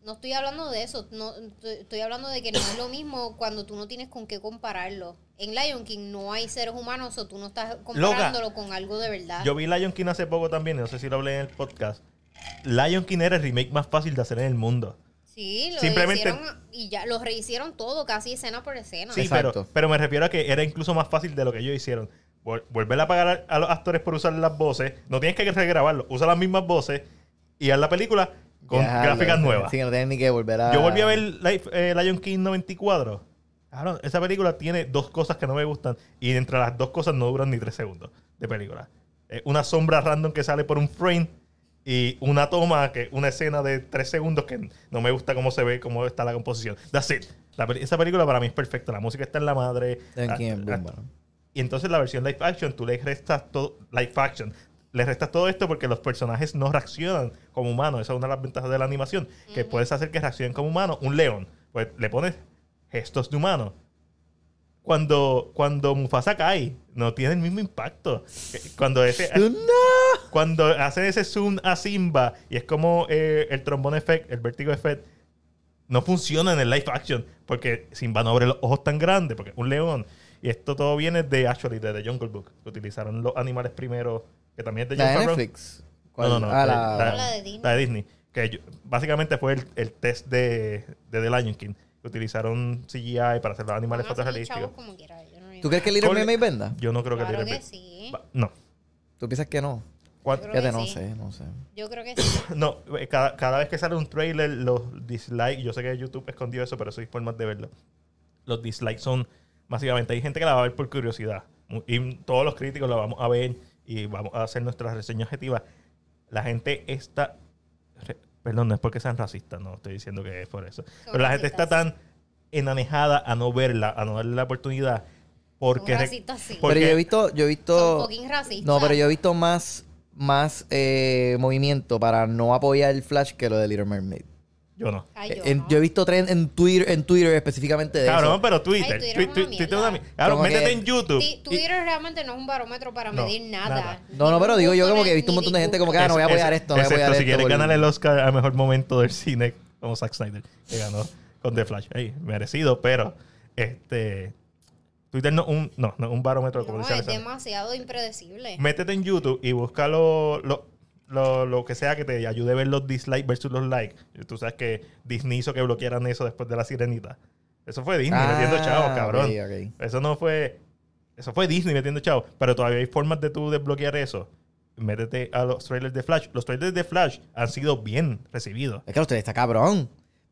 No estoy hablando de eso, no, estoy estoy hablando de que no es lo mismo cuando tú no tienes con qué compararlo. En Lion King no hay seres humanos o tú no estás comparándolo con algo de verdad. Yo vi Lion King hace poco también, no sé si lo hablé en el podcast. Lion King era el remake más fácil de hacer en el mundo. sí, lo Simplemente- hicieron y ya lo rehicieron todo, casi escena por escena. Sí, pero, pero me refiero a que era incluso más fácil de lo que ellos hicieron. Vol- Volver a pagar a, a los actores por usar las voces. No tienes que regrabarlo. Usa las mismas voces y haz la película con Ya, gráficas lo- nuevas. Sí, no tienen ni que volver a. Yo volví a ver Life- eh, Lion King 94. Cabrón, esa película tiene dos cosas que no me gustan. Y entre las dos cosas no duran ni tres segundos de película. Eh, una sombra random que sale por un frame. Y una toma, que una escena de tres segundos que no me gusta cómo se ve, cómo está la composición. That's it. La esa película para mí es perfecta. La música está en la madre. La- la- boom, mano. y entonces la versión live action, tú le restas todo, live action, le restas todo esto porque los personajes no reaccionan como humanos. Esa es una de las ventajas de la animación, que puedes hacer que reaccionen como humanos. Un león, pues le pones gestos de humano. Cuando, cuando Mufasa cae, no tiene el mismo impacto. Que- Cuando ese, ¡No! cuando hacen ese zoom a Simba y es como eh, el trombone effect, el vertigo effect, no funciona en el live action porque Simba no abre los ojos tan grandes porque es un león. Y esto todo viene de, actually, de The Jungle Book. que Utilizaron los animales primero, que también es de Favreau. Netflix. No, ¿Cuál? no, no. Ah, de- la- La de Disney. la de Disney. Que yo- básicamente fue el, el test de, de The Lion King. Utilizaron CGI para hacer los animales fotorrealísticos. no ¿Tú crees que Little Cole- Mermaid venda? Yo no creo que tiene- que sí. No. ¿Tú piensas que no? ¿Cuál- Creo Fíjate, que no sí. sé, no sé. Yo creo que sí. No, eh, cada, cada vez que sale un trailer, los dislikes, yo sé que YouTube escondió eso, pero eso hay formas de verlo. Los dislikes son masivamente. Hay gente que la va a ver por curiosidad. Y todos los críticos la vamos a ver y vamos a hacer nuestras reseñas objetivas. La gente está. re- Perdón, no es porque sean racistas, no estoy diciendo que es por eso. Pero la gente está tan enanejada a no verla, a no darle la oportunidad. Porque. Son re- racistas, sí. Porque- Pero yo he visto, yo he visto. No, pero yo he visto más, más eh, movimiento para no apoyar el Flash que lo de Little Mermaid. Yo no. Ay, yo, En- no. yo he visto trend en Twitter, en Twitter específicamente de Cabrón, eso. pero Twitter. Ay, Twitter Twitter una Como métete que- en YouTube. Y- Twitter realmente no es un barómetro para No, medir nada. nada. No, no, pero digo yo como que he visto un montón de gente como que, ah, no voy a apoyar es- esto, no voy a excepto apoyar si esto. quieres por- ganar el Oscar al mejor momento del cine, como Zack Snyder, que ganó con The Flash. Ey, merecido, pero este Twitter no un, no, no un barómetro, como No, dice es demasiado impredecible. Métete en YouTube y busca lo, lo, lo, lo que sea que te ayude a ver los dislikes versus los likes. Tú sabes que Disney hizo que bloquearan eso después de la sirenita. Eso fue Disney Ah, metiendo chavos, cabrón. Eso no fue. Eso fue Disney metiendo chavos. Pero todavía hay formas de tú desbloquear eso. Métete a los trailers de Flash. Los trailers de Flash han sido bien recibidos. Es que usted está cabrón.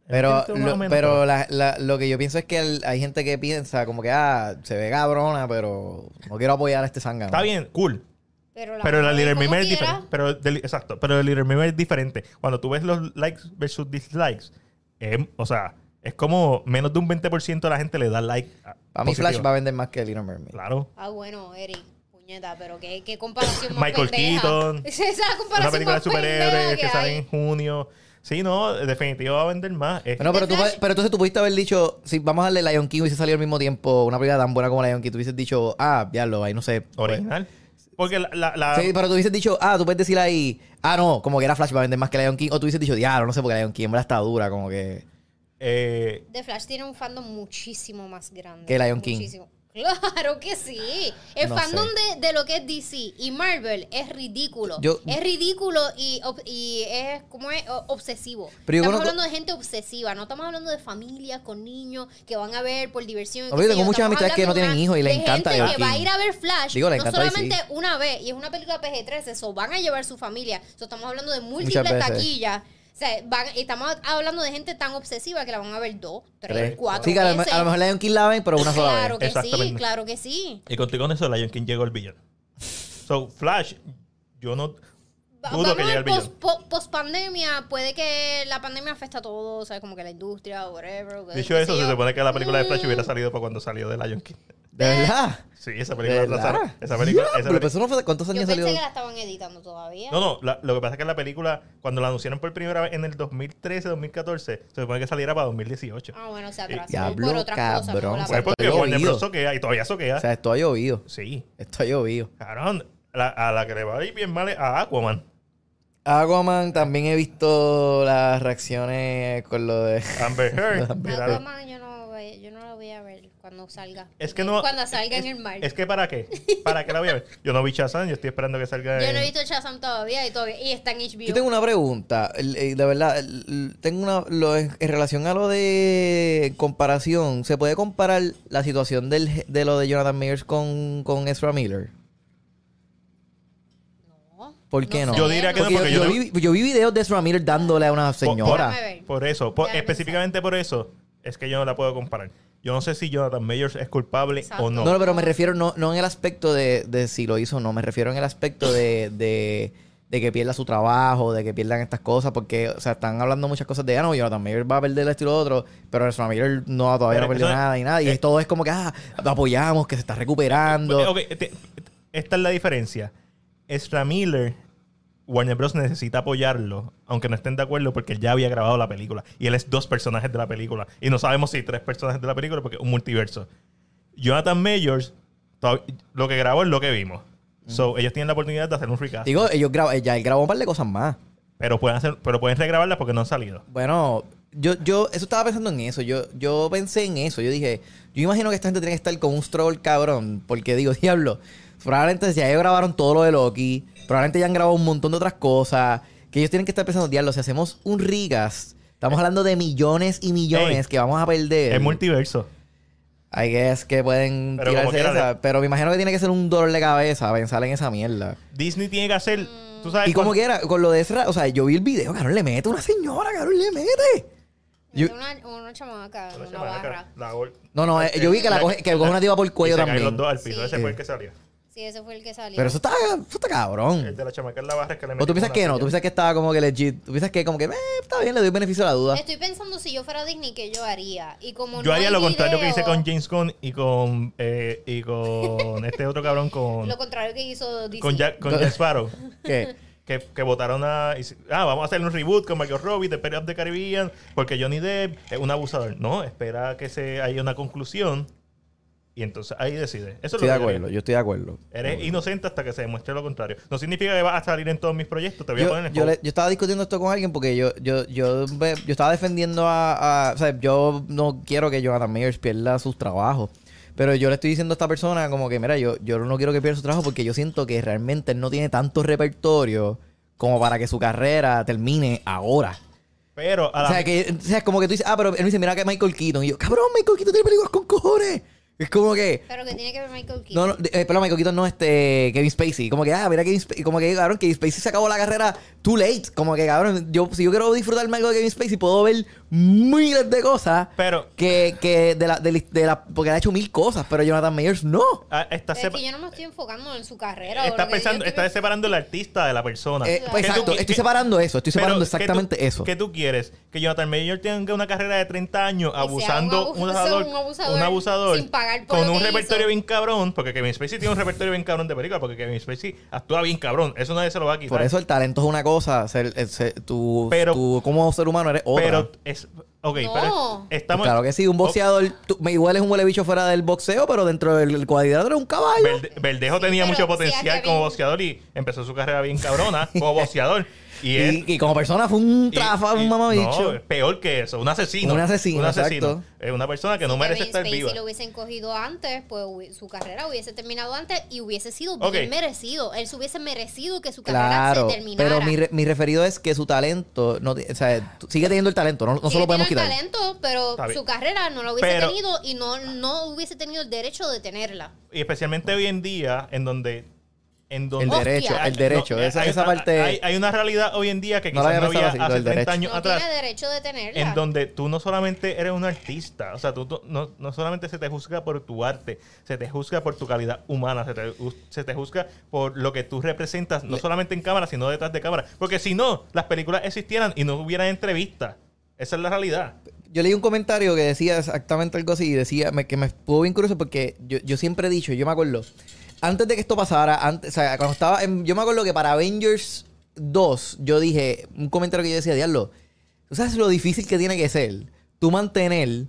Pero, o lo, pero pero- la- la- lo que yo pienso es que el- hay gente que piensa como que, ah, se ve cabrona, pero no quiero apoyar a este zángano. Está bien, cool. Pero la, Pero la Little es diferente. Pero del- exacto. Pero el Little es diferente. Cuando tú ves los likes versus dislikes, em, o sea, es como menos de un 20% de la gente le da like. a- Para mí positivo. Flash va a vender más que Little Mermaid. Claro. Ah, bueno, Eric, puñeta, pero qué, qué comparación más Michael pendeja. Keaton. Esa comparación Una película de más superhéroes que sale hay. en junio. Sí, no, definitivo va a vender más. Es- Bueno, pero, tú, pero entonces tú pudiste haber dicho, si vamos a darle Lion King hubiese salido al mismo tiempo, una película tan buena como Lion King, tú hubieses dicho, ah, diablo, ahí no sé. pues. Porque la, la- la- Sí, pero tú hubieses dicho, ah, tú puedes decir ahí, ah, no, como que era Flash va a vender más que Lion King, o tú hubieses dicho, diablo, no sé, porque Lion King en verdad está dura, como que... eh, The Flash tiene un fandom muchísimo más grande. Que Lion King. Muchísimo. Claro que sí. El No fandom de, de lo que es DC y Marvel es ridículo. Yo- es ridículo y, y es como es obsesivo. Pero yo estamos conozco- hablando de gente obsesiva, no estamos hablando de familias con niños que van a ver por diversión. y qué Obvio, sé tengo yo. muchas amistades que no tienen hijos y les encanta gente que va a ir a ver Flash Digo, no solamente DC. una vez y es una película PG-13, eso van a llevar su familia. So, estamos hablando de múltiples taquillas. O sea, van- estamos hablando de gente tan obsesiva que la van a ver dos, tres, Tres. cuatro Sí, que a lo, veces. a lo mejor Lion King la ven, pero una sola Claro vez. que sí, claro que sí. y contigo con eso, Lion King llegó al billón. So, Flash, yo no dudo Vamos que llegue al billón. post, post pandemia, puede que la pandemia afecte a todo, o sea, como que la industria, whatever. o Dicho qué eso, se supone que la película de Flash Mm, hubiera salido para cuando salió de Lion King. ¿De verdad? Sí, esa ¿De película verdad? atrasaron. Esa película. esa Diablo, peli- pero eso no fue- ¿Cuántos Yo años pensé salió? que la estaban editando todavía. No, no, la- lo que pasa es que la película, cuando la anunciaron por primera vez en el 2013, 2014, se supone que saliera para 2018. Ah, bueno, se atrasó Diablo, por otras cosas. cabrón, no la o sea, Fue porque estoy Warner oído. Bros. soquea y todavía soquea. O sea, esto ha llovido. sí. Esto ha llovido. Cabrón, la- a la que le va a ir bien mal es a Aquaman. Aquaman también he visto las reacciones con lo de... Amber Heard. Aquaman yo no, voy- yo no la voy a ver cuando salga. Es que no. Cuando salga es, en el mar. Es que para qué? ¿Para qué la voy a ver? Yo no vi Shazam, yo estoy esperando que salga. Yo no he visto Shazam todavía y, todavía, y está en HBO. Yo tengo una pregunta, el- eh, de verdad, tengo una, lo- en, relación a lo de comparación, ¿se puede comparar la situación del, de lo de Jonathan Mayers con, con Ezra Miller? No. ¿Por qué no? Yo diría que no, Porque porque yo, yo yo vi, yo vi videos de Ezra Miller dándole a una señora. Por eso, por- específicamente por eso, es que yo no la puedo comparar. Yo no sé si Jonathan Mayers es culpable Exacto. o no. No, no, pero me refiero no, no en el aspecto de, de si lo hizo o no, me refiero en el aspecto de, de, de que pierda su trabajo, de que pierdan estas cosas, porque, o sea, están hablando muchas cosas de, ah, no, Jonathan Mayer va a perder esto y lo otro, pero Ezra Miller no, todavía Pero no perdió nada y nada, y eh, todo es como que, ah, lo apoyamos, que se está recuperando. Te- esta es la diferencia. Ezra Miller, Warner Bros. necesita apoyarlo, aunque no estén de acuerdo, porque él ya había grabado la película. Y él es dos personajes de la película. Y no sabemos si tres personajes de la película, porque es un multiverso. Jonathan Majors, lo que grabó es lo que vimos. So, ellos tienen la oportunidad de hacer un recast. Digo, ellos grab- ya él grabó un par de cosas más. Pero pueden hacer, pero pueden regrabarlas porque no han salido. Bueno, yo, yo, eso estaba pensando en eso. Yo, yo pensé en eso. Yo dije, yo imagino que esta gente tiene que estar con un stroll cabrón. Porque digo, diablo, probablemente ya ellos grabaron todo lo de Loki. Probablemente ya han grabado un montón de otras cosas. Que ellos tienen que estar pensando, diablo, si hacemos un Rigas, estamos hablando de millones y millones Ey, que vamos a perder. Es multiverso. I guess que pueden Pero como tirarse esa. Pero me imagino que tiene que ser un dolor de cabeza pensar en esa mierda. Disney tiene que hacer. ¿Tú sabes Y como cuán- quiera, con lo de Ezra, o sea, yo vi el video, cabrón, le mete una señora, cabrón, le mete. Yo- Una, una chamaca, Una una chamaca, barra. la No, no, eh, yo vi que la coge, que coge una tipa por el cuello y se caen también. los dos al piso. Sí. Ese fue el que salió. Sí, ese fue el que salió. Pero eso está, eso está El cabrón. de la chamaca en la barra es que le O metió tú piensas que no, tú piensas que estaba como que legit. Tú piensas que como que, eh, está bien, le doy beneficio a la duda. Estoy pensando si yo fuera Disney, ¿qué yo haría? Y como Yo no haría hay lo contrario que hice con James Gunn y con, eh, y con este otro cabrón con, Lo contrario que hizo Disney. con, Jack, con Jack Sparrow. ¿Qué? Que, que votaron a. y si- Ah, vamos a hacer un reboot con Margot Robbie de Pirates of the Caribbean. Porque Johnny Depp es un abusador. No, espera que se haya una conclusión. Y entonces ahí decide. Eso es Estoy de lo que yo acuerdo, yo estoy de acuerdo. Eres inocente hasta que se demuestre lo contrario. No significa que vas a salir en todos mis proyectos. Te voy a poner en el yo, le- yo estaba discutiendo esto con alguien porque yo, yo, yo, yo estaba defendiendo a, a- O sea, yo no quiero que Jonathan Mayers pierda sus trabajos. Pero yo le estoy diciendo a esta persona como que, mira, yo, yo no quiero que pierda su trabajo porque yo siento que realmente él no tiene tanto repertorio como para que su carrera termine ahora. Pero a O la sea, que, o sea, como que tú dices, ah, pero él me dice, mira que Michael Keaton. Y yo, cabrón, Michael Keaton tiene películas con cojones. Es como que... Pero que tiene que ver Michael Keaton. No, no, eh, perdón, Michael Keaton no, este, Kevin Spacey. Como que, ah, mira Kevin Spacey, como que, cabrón, Kevin Spacey se acabó la carrera too late. Como que, cabrón, yo, si yo quiero disfrutarme algo de Kevin Spacey, puedo ver miles de cosas Pero que, que de la, de, la- de la, porque él ha hecho mil cosas, pero Jonathan Mayers no. ah, está Es que yo no me estoy enfocando en su carrera. o está lo que pensando, yo está estoy- separando el artista de la persona. Eh, pues, ¿Qué tú exacto, estoy separando eso, estoy separando ¿qué tú- exactamente eso. ¿Qué tú quieres? Que Jonathan Mayer tenga una carrera de 30 años abusando un abusador, un abusador un abusador sin pagar por con lo un que repertorio hizo. bien cabrón, porque Kevin Spacey tiene un repertorio bien cabrón de película, porque Kevin Spacey actúa bien cabrón. Eso nadie se lo va a quitar. Por eso el talento es una cosa, ser, el- ser- tú, Pero- tú como ser humano eres otra. Pero es. Ok, No. pero estamos. claro que sí, un boxeador, tú- igual es un huele bicho fuera del boxeo, pero dentro del el cuadrilátero es un caballo. Verde- Verdejo Sí, tenía mucho potencial como boxeador y empezó su carrera bien cabrona como boxeador. Y, es- Y, y como persona fue un trafa, un mamabicho. No, peor que eso, un asesino. Un asesino, Un asesino. exacto. Es una persona que no Si merece Kevin estar Spacey viva. lo hubiesen cogido antes, pues su carrera hubiese terminado antes y hubiese sido bien merecido. Él se hubiese merecido que su carrera Claro, se terminara. pero mi, re- mi referido es que su talento, no, o sea, sigue teniendo el talento, no, no se lo podemos teniendo quitar. el talento, pero su carrera no lo hubiese Pero- tenido y no, no hubiese tenido el derecho de tenerla. Y especialmente hoy en día, en donde. En donde El derecho, Hay- el derecho, no, esa, hay- esa parte. Hay, hay una realidad hoy en día que No la quizás había no había así, hace del 30 derecho. años No atrás. tiene derecho de tenerla. En donde tú no solamente eres un artista, o sea, tú, tú- no, no solamente se te juzga por tu arte, se te juzga por tu calidad humana, se te, se te juzga por lo que tú representas, no solamente en cámara, sino detrás de cámara. Porque si no, las películas existieran y no hubieran entrevistas. Esa es la realidad. Yo leí un comentario que decía exactamente algo así y decía me- que me estuvo bien curioso porque yo, yo siempre he dicho, yo me acuerdo, antes de que esto pasara, antes, o sea, cuando estaba en, yo me acuerdo que para Avengers 2, yo dije, un comentario que yo decía, diablo, ¿tú sabes lo difícil que tiene que ser tú mantener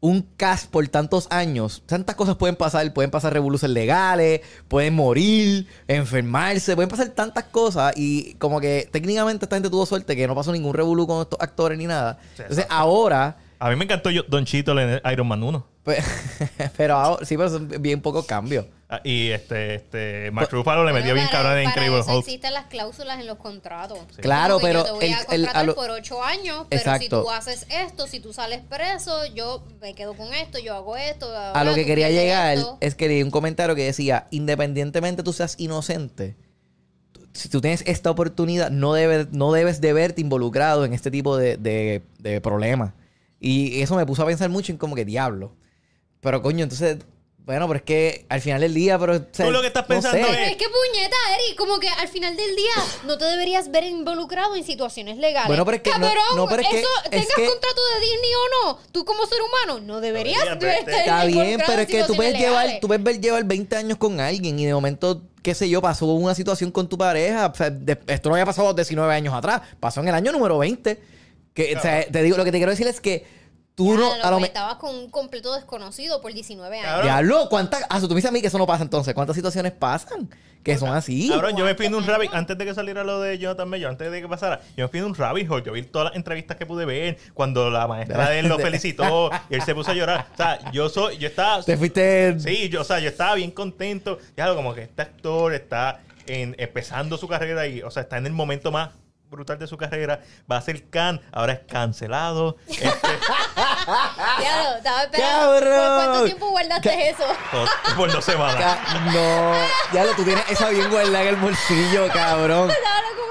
un cast por tantos años? Tantas cosas pueden pasar, pueden pasar revoluciones legales, pueden morir, enfermarse, pueden pasar tantas cosas y como que técnicamente esta gente tuvo suerte que no pasó ningún revolú con estos actores ni nada. Sí, Entonces ahora... A mí me encantó yo- Don Chito en Iron Man 1. Pues, pero ahora, sí, pero son bien pocos cambios. Ah, Y este, este, Mark Ruffalo le metió bien para- cabrón en para Incredible eso Hulk. existen las cláusulas en los contratos. Claro, pero Yo te voy a el- el- contratar a lo- por ocho años, pero si Exacto. tú haces esto, si tú sales preso, yo me quedo con esto, yo hago esto. A lo que quería llegar esto. es que leí un comentario que decía, independientemente tú seas inocente, tú- si tú tienes esta oportunidad, no debes, no debes de verte involucrado en este tipo de, de- de problemas. Y eso me puso a pensar mucho en como que diablo. Pero coño, entonces, bueno, pero es que al final del día, pero... o sea, Tú lo que estás no pensando sé. es- Pero es que puñeta, Eri, como que al final del día no te deberías ver involucrado en situaciones legales. Bueno, pero es que no- Cabrón, no, pero es que- eso, es tengas que- contrato de Disney o no, tú como ser humano no deberías verte. Está bien, involucrado pero en es que tú puedes llevar, tú puedes ver- llevar 20 años con alguien y de momento, qué sé yo, pasó una situación con tu pareja. O sea, de- esto no había pasado 19 años atrás, pasó en el año número 20. Que, o sea, te digo, lo que te quiero decir es que Tú no, a lo me- estabas con un completo desconocido por 19 años. Cabrón. Diablo, ¿cuántas? Ah, tú me dices a mí que eso no pasa entonces. ¿Cuántas situaciones pasan? Que son así. Cabrón, yo me fui en un rabbit, antes de que saliera lo de Jonathan Mayo, antes de que pasara, yo me fui en un rabbit hole. Yo vi todas las entrevistas que pude ver cuando la maestra de él lo felicitó y él se puso a llorar. O sea, yo soy, yo estaba. Te fuiste. Sí, yo, o sea, yo estaba bien contento. Ya como que este actor está en- empezando su carrera y, o sea, está en el momento más brutal de su carrera. Va a ser Can, ahora es cancelado. Este, Claro, estaba esperando. Cabrón. ¿Por cuánto tiempo guardaste Ca- eso? por, por dos semanas. Ca- No. Diablo, tú tienes esa bien guardada en el bolsillo, cabrón.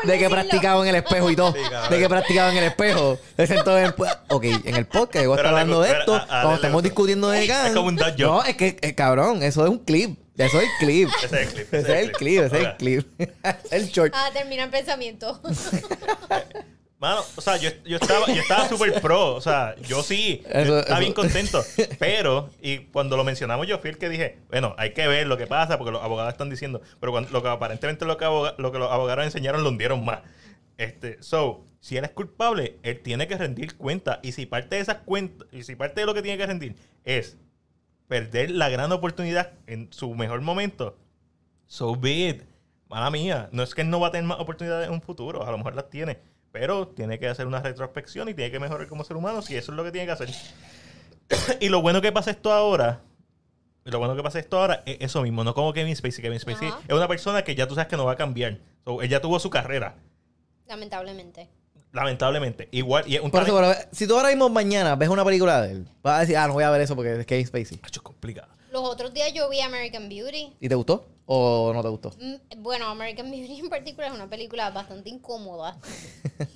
De que practicaba en el espejo y todo. Sí, de que practicaba en el espejo. Se sentó en el. pu- Ok, en el podcast, voy a estar hablando de esto. a- a- Cuando estemos discutiendo de Khan. Es como un dad joke. No, es que, eh, cabrón, eso es un clip. Eso es el clip. Ese es el clip. Ese es el clip, ese es el clip. el short. Ah, termina el pensamiento. Mano, o sea, yo, yo estaba, yo estaba súper pro. O sea, yo sí. Eso- estaba eso- bien contento. Pero, y cuando lo mencionamos, yo fui el que dije, bueno, hay que ver lo que pasa porque los abogados están diciendo. Pero cuando, lo que aparentemente lo que, aboga- lo que los abogados enseñaron lo hundieron más. Este, so, si él es culpable, él tiene que rendir cuenta. Y si parte de esas cuentas, y si parte de lo que tiene que rendir es perder la gran oportunidad en su mejor momento, so be it. Mala mía, no es que él no va a tener más oportunidades en un futuro, a lo mejor las tiene, pero tiene que hacer una retrospección y tiene que mejorar como ser humano, si eso es lo que tiene que hacer. y lo bueno que pasa esto ahora, lo bueno que pasa esto ahora es eso mismo, no como Kevin Spacey. Kevin Spacey Ajá. es una persona que ya tú sabes que no va a cambiar. So, él ya tuvo su carrera, Lamentablemente. Lamentablemente. Igual, y es un Por eso, talento- pero, si tú ahora mismo mañana ves una película de él, vas a decir, ah, no voy a ver eso porque es Kevin Spacey. Es complicado. Los otros días yo vi American Beauty. ¿Y te gustó? ¿O no te gustó? Mm, Bueno, American Beauty en particular es una película bastante incómoda.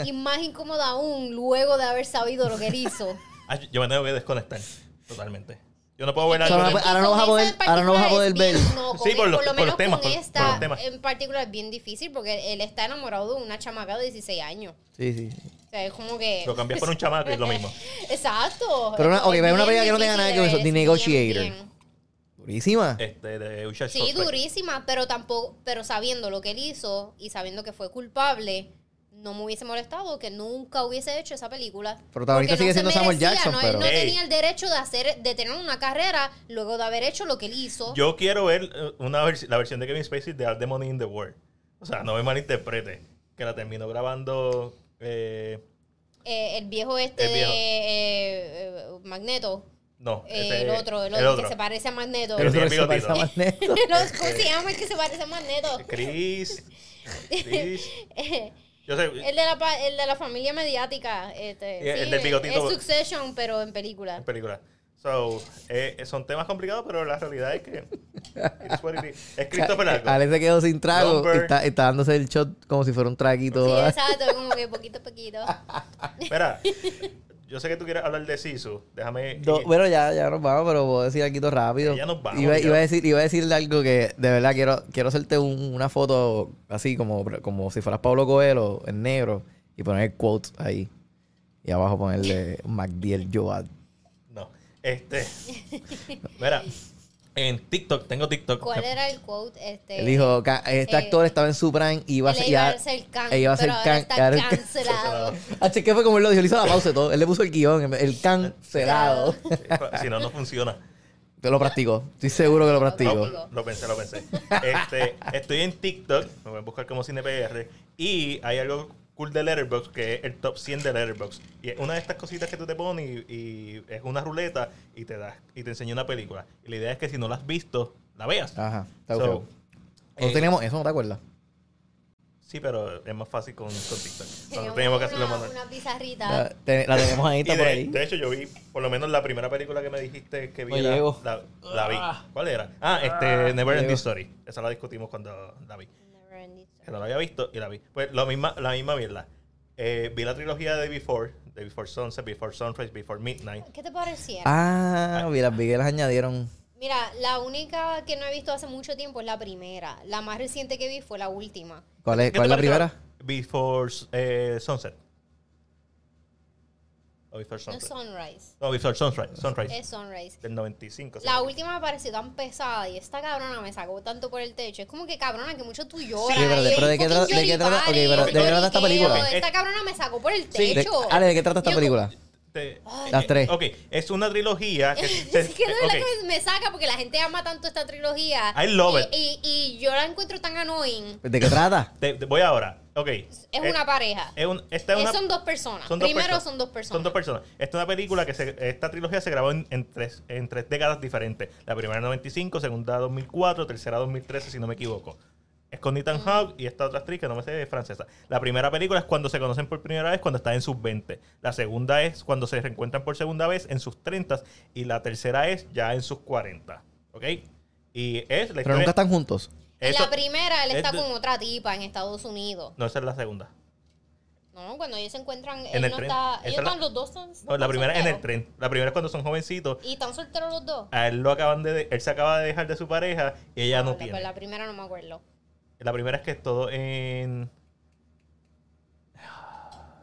y más incómoda aún luego de haber sabido lo que él hizo. Ah, yo me tengo que desconectar totalmente. Yo no puedo ver O sea, algo. ahora Y no vas a poder- ahora no vas a poder ver. no, con Sí, él, por los- por lo por menos temas, con por- esta los temas. en particular es bien difícil porque él está enamorado de una chamaca de 16 años. Sí, sí. O sea, es como que... Lo cambias por un chamaco y es lo mismo. Exacto. Pero una- Es ok, pero una película que no tenga nada que ver con difícil, The Negotiator. bien, bien. Durísima. Este, de Usher Sí, Suspect. durísima, pero tampoco, pero sabiendo lo que él hizo y sabiendo que fue culpable, no me hubiese molestado que nunca hubiese hecho esa película. Protagonista Porque sigue siendo Samuel Jackson, no, pero- Él no tenía el derecho de hacer, de tener una carrera luego de haber hecho lo que él hizo. Yo quiero ver eh, una vers- la versión de Kevin Spacey de All the Money in the World. O sea, no me malinterprete. Que la terminó grabando. Eh, Eh, el viejo este El viejo. de eh, eh, Magneto. no, eh, el otro, el otro, que se parece a Magneto. Pero tiene eso se parece a. Magneto. Los- ¿Cómo se llama el que se parece a Magneto? Chris. Chris. Yo sé. El de la, pa- el de la familia mediática. Este, el sí, del bigotito. Es Succession, pero en película. en película. So, eh, son temas complicados, pero la realidad es que. it's what it is. Es Christopher algo. Ale se quedó sin trago y Lumber. está, está dándose el shot como si fuera un traguito. Sí, ¿verdad? exacto, como que poquito a poquito. Mira, yo sé que tú quieres hablar de Sisu. Déjame. No, bueno, ya, ya nos vamos, pero puedo decir algo rápido. Ya nos vamos, Iba, iba a decir, iba a decirle algo que de verdad quiero, quiero hacerte un- una foto así como, como si fueras Pablo Coelho en negro y poner quotes ahí. Y abajo ponerle MacDiel Joad. No. Este. Mira, en TikTok, tengo TikTok. ¿Cuál era el quote? Este, Él dijo, "Ca- este eh, actor estaba en su prime y iba a él ser... iba a ser can, e iba a ser pero ahora can- está cancelado. Así que fue como él lo dijo, él hizo la pausa y todo. Él le puso el guion, el cancelado. Si no, no funciona. Te lo practicó. Estoy seguro que lo practicó. practicó. Lo pensé, lo pensé. Este, estoy en TikTok, me voy a buscar como CinePR, y hay algo cool de Letterboxd que es el top 100 de Letterboxd. Y es una de estas cositas que tú te pones y, y es una ruleta y te da y te enseña una película. Y la idea es que si no la has visto, la veas. Ajá, está So. No eh, teníamos eso, ¿no te acuerdas? Sí, pero es más fácil con, con TikTok. Cuando Teníamos teníamos que hacerlo una, manual. una pizarrita. La, te- la tenemos ahí, está por de, ahí. de hecho, yo vi, por lo menos la primera película que me dijiste que vi. No la, llego. la, la vi. ¿Cuál era? Ah, este, Never Ending. Story. Esa la discutimos cuando la vi. Never ending story. Que no la había visto y la vi. Pues lo misma, la misma mierda. Eh, vi la trilogía de Before, de Before Sunset, Before Sunrise, Before Midnight. ¿Qué te parecía? Ah, mira, vi que las añadieron. Mira, la única que no he visto hace mucho tiempo es la primera. La más reciente que vi fue la última. ¿Cuál es, ¿Qué cuál es la primera? Before eh, Sunset. O Before No es. Sunrise. No, Before Sunrise. Sunrise. Es Sunrise. Del 95. La última me pareció tan pesada y esta cabrona me sacó tanto por el techo. Es como que cabrona que mucho tú lloras. Sí, pero ¿de qué trata- de qué trata- pero ¿de qué trata esta película? Esta cabrona me sacó por el Sí. De- techo. Ale, ¿de qué trata esta Yo- película? Este, Las tres. Ok, es una trilogía. Que se- Es que de verdad ok. que me, saca porque la gente ama tanto esta trilogía. I love y, it. Y, y yo la encuentro tan annoying. ¿De qué trata? Voy ahora. Ok. Es Eh, una pareja. es un- esta es Eh, una- son dos personas. son dos Primero son dos personas. Son dos personas. Esta es una película que se, esta trilogía se grabó en, en tres, en tres décadas diferentes. La primera en 95, segunda 2004, tercera 2013, si no me equivoco. Es con Ethan Hawke y esta otra actriz que no me sé es francesa. La primera película es cuando se conocen por primera vez, cuando están en sus 20. La segunda es cuando se reencuentran por segunda vez en sus 30. Y la tercera es ya en sus 40. ¿Ok? Y es la Pero historia... nunca están juntos. Eso- la primera él es está con otra tipa en Estados Unidos. No, esa es la segunda. No, cuando ellos se encuentran, En él el no tren. está. Ellos la- están los dos. son- No, la primera es en el solteros. tren. La primera es cuando son jovencitos. Y están solteros los dos. A él lo acaban de... Él se acaba de dejar de su pareja y ella no la- tiene. pues la primera no me acuerdo. La primera es que es todo en.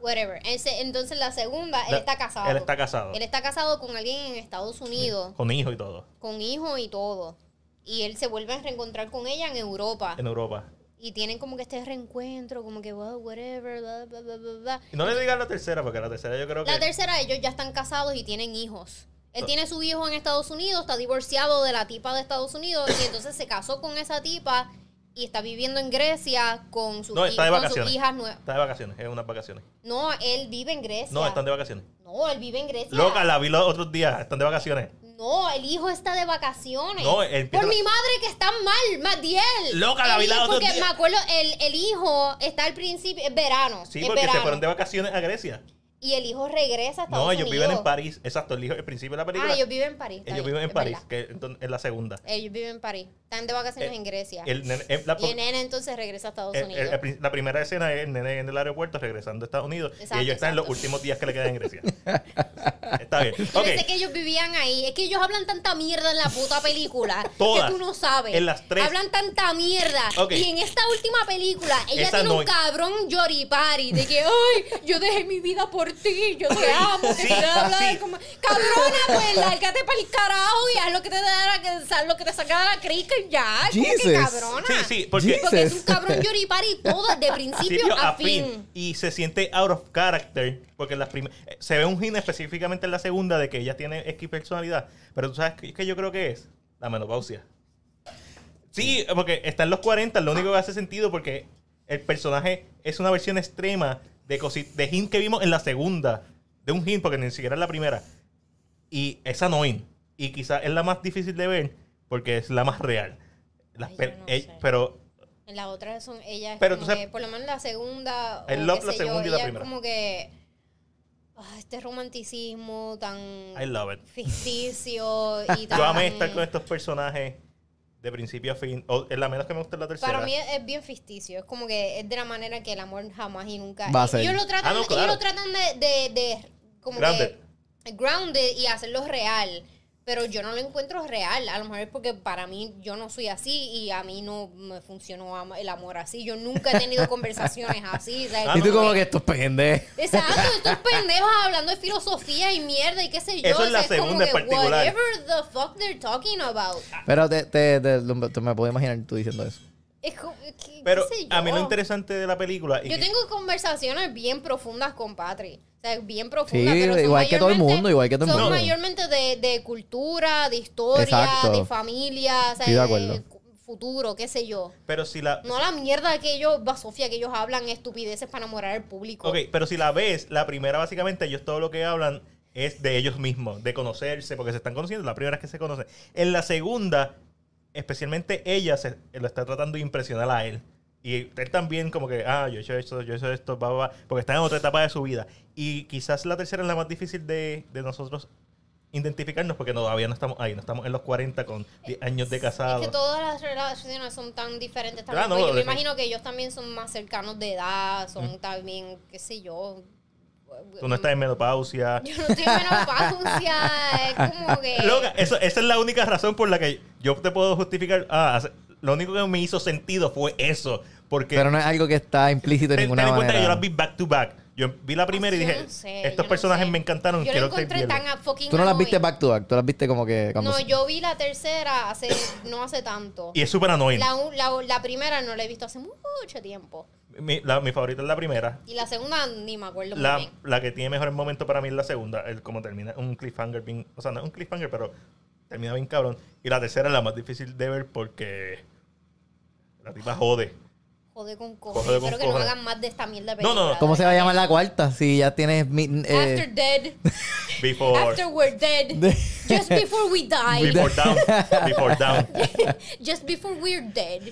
Whatever. Entonces la segunda, él está casado. Él está casado. Él está casado con alguien en Estados Unidos, Con hijo y todo. con hijo y todo. Y él se vuelve a reencontrar con ella en Europa. En Europa. Y tienen como que este reencuentro, como que, well, whatever, bla, bla, bla, bla, bla. Y no le digan la tercera, porque la tercera yo creo que. La tercera, ellos ya están casados y tienen hijos. Él tiene su hijo en Estados Unidos, está divorciado de la tipa de Estados Unidos y entonces se casó con esa tipa y está viviendo en Grecia con, su, No, está de con sus vacaciones. hijas nuevas. Está de vacaciones, es unas vacaciones. No, él vive en Grecia. No, están de vacaciones. No, él vive en Grecia. Loca, la vi los otros días, están de vacaciones. No, el hijo está de vacaciones. No, empieza Por la- mi madre que está mal, Matiel. Loca, la El vi la hijo- otro Porque me acuerdo, el, el hijo está al principio, es verano. Sí, porque se fueron de vacaciones a Grecia. Y el hijo regresa a Estados No, ellos Unidos. viven en París. Exacto, el, hijo, el principio de la película. Ah, ellos viven en París. ellos bien, viven en es París, verdad. que es la segunda. Ellos viven en París. Están de vacaciones El- en Grecia. El nene- el- la, y el nene entonces regresa a Estados el- Unidos. el- el prin- la primera escena es el nene en el aeropuerto regresando a Estados Unidos. Exacto, y ellos están en los últimos días que le quedan en Grecia. Está bien. Yo Ok. pensé que ellos vivían ahí. Es que ellos hablan tanta mierda en la puta película Todas. que tú no sabes. En las tres. Hablan tanta mierda. Y en esta última película, ella Esa tiene no- un cabrón yoripari de que, ay, yo dejé mi vida por ti, yo te amo, que Sí, te habla sí. de como... Cabrona, pues lárgate para el carajo y haz lo que te da la- lo que te saca de la crica y ya. ¿Cómo que Jesus. cabrona? Sí, sí, porque. Porque es un Jesus. cabrón yoripari todo, de principio a, a fin. fin. Y se siente out of character. Porque en las eh, se ve un hint específicamente en la segunda de que ella tiene X personalidad. Pero tú sabes que, que yo creo que es la menopausia. Sí, porque está en los 40, lo único que hace sentido porque el personaje es una versión extrema de, de hint que vimos en la segunda. De un hint, porque ni siquiera es la primera. Y es annoying. Y quizás es la más difícil de ver porque es la más real. Las Ay, no eh, pero En las otras son ellas Pero como tú sabes- que, por lo menos la segunda I o love la sé yo, segunda y la primera. como que ah, este romanticismo tan I love it. ficticio y tan Yo amé estar con estos personajes de principio a fin. O, es la menos que me gusta es la tercera. para mí es, es bien ficticio es como que es de la manera que el amor jamás y nunca Va a ser. ellos lo tratan Ah, no, claro. ellos lo tratan de, de, de como Grounded. que grounded y hacerlo real pero yo no lo encuentro real. A lo mejor es porque para mí yo no soy así y a mí no me funcionó el amor así. Yo nunca he tenido conversaciones así. ¿sabes? Ah, y tú como que estos pendejos. Exacto, estos pendejos hablando de filosofía y mierda y qué sé yo. Eso es o la sea, como segunda que particular. Whatever the fuck they're talking about. Pero te, te, te- te- me puedo imaginar tú diciendo eso. Es como, ¿qué- Pero qué sé a mí lo yo? interesante de la película. y Yo que- tengo conversaciones bien profundas con Patri. O sea, bien profundas. Sí, pero son igual que todo el mayormente- mundo, igual que todo el son mundo. mayormente de, de cultura, de historia, Exacto. de familia, o sea, Estoy de acuerdo. Futuro, qué sé yo. Pero si la. No la mierda que ellos, Sofía, que ellos hablan estupideces para enamorar al público. Ok, pero si la ves, la primera básicamente ellos todo lo que hablan es de ellos mismos, de conocerse, porque se están conociendo, la primera es que se conocen. En la segunda, especialmente ella se lo está tratando de impresionar a él. Y él también como que, ah, yo he hecho esto, yo he hecho esto, va, va, va, porque está en otra etapa de su vida. Y quizás la tercera es la más difícil de, de nosotros identificarnos, porque todavía no estamos ahí, no estamos en los 40 con 10 años de Es casado. que todas las relaciones son tan diferentes también. Ah, no, yo me imagino que ellos también son más cercanos de edad, son también, qué sé yo. Tú no estás en menopausia. Yo no estoy en menopausia. es como que. Loca, eso, esa es la única razón por la que yo te puedo justificar. Ah, lo único que me hizo sentido fue eso. Porque Pero no es algo que está implícito ten, ninguna ten en cuenta que yo manera. las vi back to back. Yo vi la primera y Yo dije, no sé, yo estos no personajes sé. me encantaron. Yo quiero encontré tan a fucking Tú no las viste back to back, tú las viste como que No, se- yo vi la tercera hace no hace tanto. Y es súper annoying. La, la, la primera no la he visto hace mucho tiempo. Mi, la- mi favorita es la primera. Y la segunda ni me acuerdo muy La, bien. la que tiene mejor momento para mí es la segunda. El como termina un cliffhanger bien. O sea, no es un cliffhanger, pero termina bien cabrón. Y la tercera es la más difícil de ver porque la tipa jode. Joder con cojones. Con Espero que no hagan más de esta mierda de No, no, no. película, ¿Cómo se va a llamar la cuarta? Si ya tienes... mi- eh, After dead. Before. After we're dead. Just before we die. Before down. Before down. Just before we're dead.